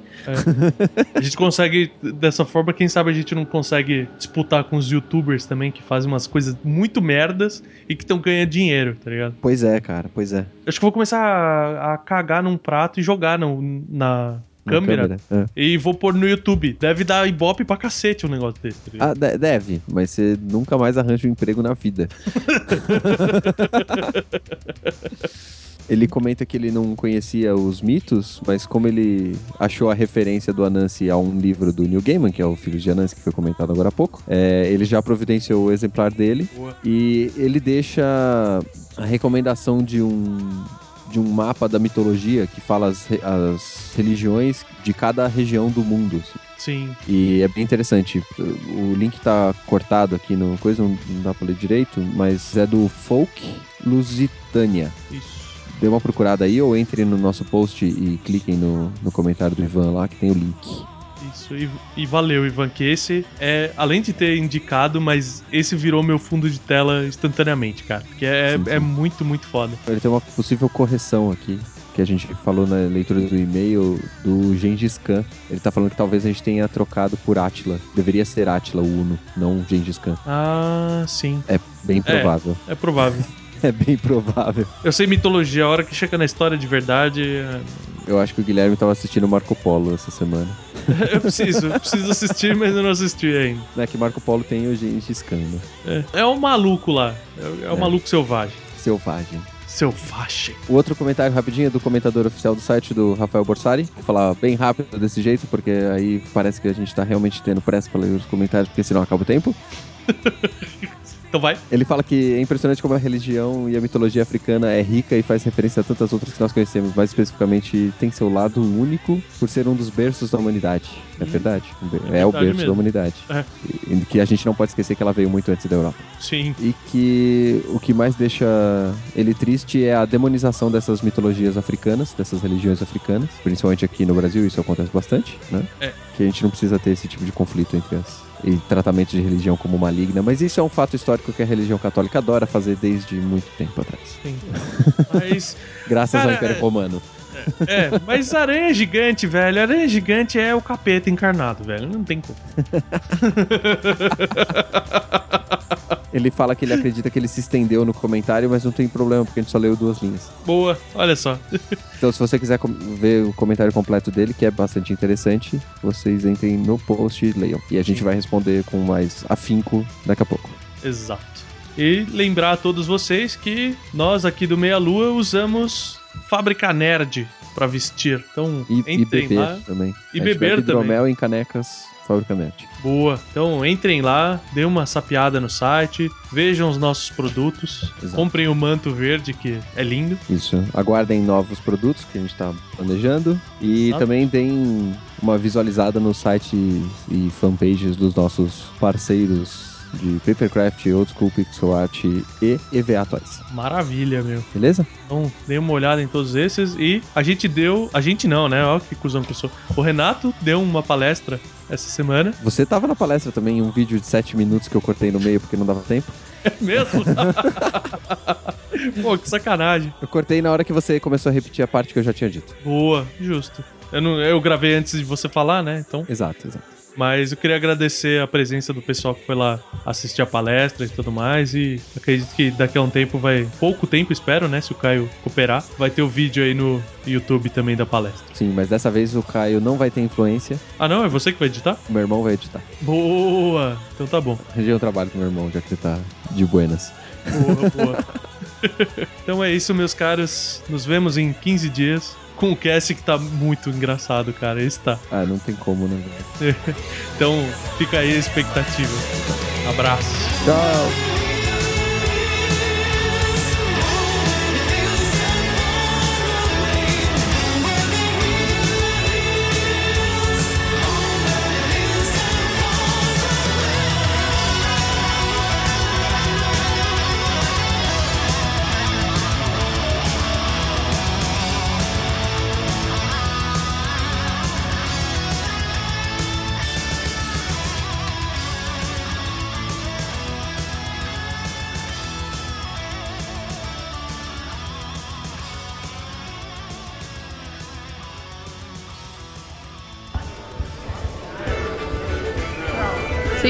A gente consegue, dessa forma, quem sabe a gente não consegue disputar com os youtubers também, que fazem umas coisas muito merdas e que estão ganhando dinheiro, tá ligado? Pois é, cara, pois é. Acho que vou começar a, a cagar num prato e jogar no- na Na câmera, é. e vou pôr no YouTube. Deve dar ibope pra cacete um negócio desse, tá? Ah, de- deve, mas você nunca mais arranja um emprego na vida. ele comenta que ele não conhecia os mitos, mas como ele achou a referência do Anansi a um livro do Neil Gaiman, que é o filho de Anansi, que foi comentado agora há pouco, é, ele já providenciou o exemplar dele Boa. e ele deixa a recomendação de um de um mapa da mitologia que fala as, re- as religiões de cada região do mundo. assim. Sim. E é bem interessante. O link tá cortado aqui no coisa, não, não dá pra ler direito, mas é do Folk Lusitânia. Isso. Dê uma procurada aí ou entre no nosso post e cliquem no, no comentário do Ivan lá que tem o link. Isso, e, e valeu, Ivan, que esse é, além de ter indicado, mas esse virou meu fundo de tela instantaneamente, cara. Porque é, Sim, sim. é muito, muito foda. Ele tem uma possível correção aqui. Que a gente falou na leitura do e-mail do Gengis Khan. Ele tá falando que talvez a gente tenha trocado por Atila. Deveria ser Atila o Uno, não Gengis Khan. Ah, sim. É bem provável. É provável. É, bem provável. Eu sei mitologia, a hora que chega na história de verdade, é- Eu acho que o Guilherme tava assistindo Marco Polo essa semana. eu preciso, eu preciso assistir, mas eu não assisti ainda. Né, que Marco Polo tem o Gengis Khan, né? É, é o maluco lá, é, é o É. maluco selvagem. Selvagem. Selvagem. O outro comentário rapidinho é do comentador oficial do site, do Rafael Borsari. Vou falar bem rápido desse jeito, porque aí parece que a gente tá realmente tendo pressa pra ler os comentários, porque senão acaba o tempo. Então vai. Ele fala que é impressionante como a religião e a mitologia africana é rica e faz referência a tantas outras que nós conhecemos, mais especificamente tem seu lado único por ser um dos berços da humanidade. É verdade. Um ber- É, o verdade berço mesmo. da humanidade. É. E que a gente não pode esquecer que ela veio muito antes da Europa. Sim. E que o que mais deixa ele triste é a demonização dessas mitologias africanas, dessas religiões africanas. Principalmente aqui no Brasil, isso acontece bastante, né? É. Que a gente não precisa ter esse tipo de conflito entre as. E tratamento de religião como maligna, mas isso é um fato histórico que a religião católica adora fazer desde muito tempo atrás. Sim. Mas. Graças Cara, ao Império é- Romano. É, mas aranha gigante, velho. Aranha gigante é o capeta encarnado, velho. Não tem como. Ele fala que ele acredita que ele se estendeu no comentário, mas não tem problema, porque a gente só leu duas linhas. Boa, olha só. Então, se você quiser ver o comentário completo dele, que é bastante interessante, vocês entrem no post e leiam. E a gente vai responder com mais afinco daqui a pouco. Exato. E lembrar a todos vocês que nós aqui do Meia Lua usamos Fábrica Nerd pra vestir. Então, E, e entrem beber lá. também. E beber bebe hidromel em canecas Fábrica Nerd. Boa. Então entrem lá, dê uma sapiada no site, vejam os nossos produtos, Exato. comprem o manto verde que é lindo. Isso. Aguardem novos produtos que a gente tá planejando. E Exato. também deem uma visualizada no site e fanpages dos nossos parceiros de Papercraft, Old School Pixel Art e EVA Toys. Maravilha, meu. Beleza? Então, dê uma olhada em todos esses e a gente deu, a gente não, né? Ó que cuzão que eu sou. O Renato deu uma palestra essa semana. Você tava na palestra também, um vídeo de 7 minutos que eu cortei no meio porque não dava tempo. É mesmo? Pô, que sacanagem. Eu cortei na hora que você começou a repetir a parte que eu já tinha dito. Boa, justo. Eu, não, eu gravei antes de você falar, né? Então, Exato, exato. Mas eu queria agradecer a presença do pessoal que foi lá assistir a palestra e tudo mais. E acredito que daqui a um tempo vai. Pouco tempo, espero, né? Se o Caio cooperar. Vai ter o vídeo aí no YouTube também da palestra. Sim, mas dessa vez o Caio não vai ter influência, Ah, não? É você que vai editar? meu irmão vai editar. Boa! Então tá bom. Arranjei um trabalho com meu irmão, já que ele tá de buenas. Boa, boa. então é isso, meus caros. Nos vemos em 15 dias. Com o cast que tá muito engraçado, cara. Esse tá. Ah, não tem como, né, velho? Então fica aí a expectativa. Abraço. Tchau!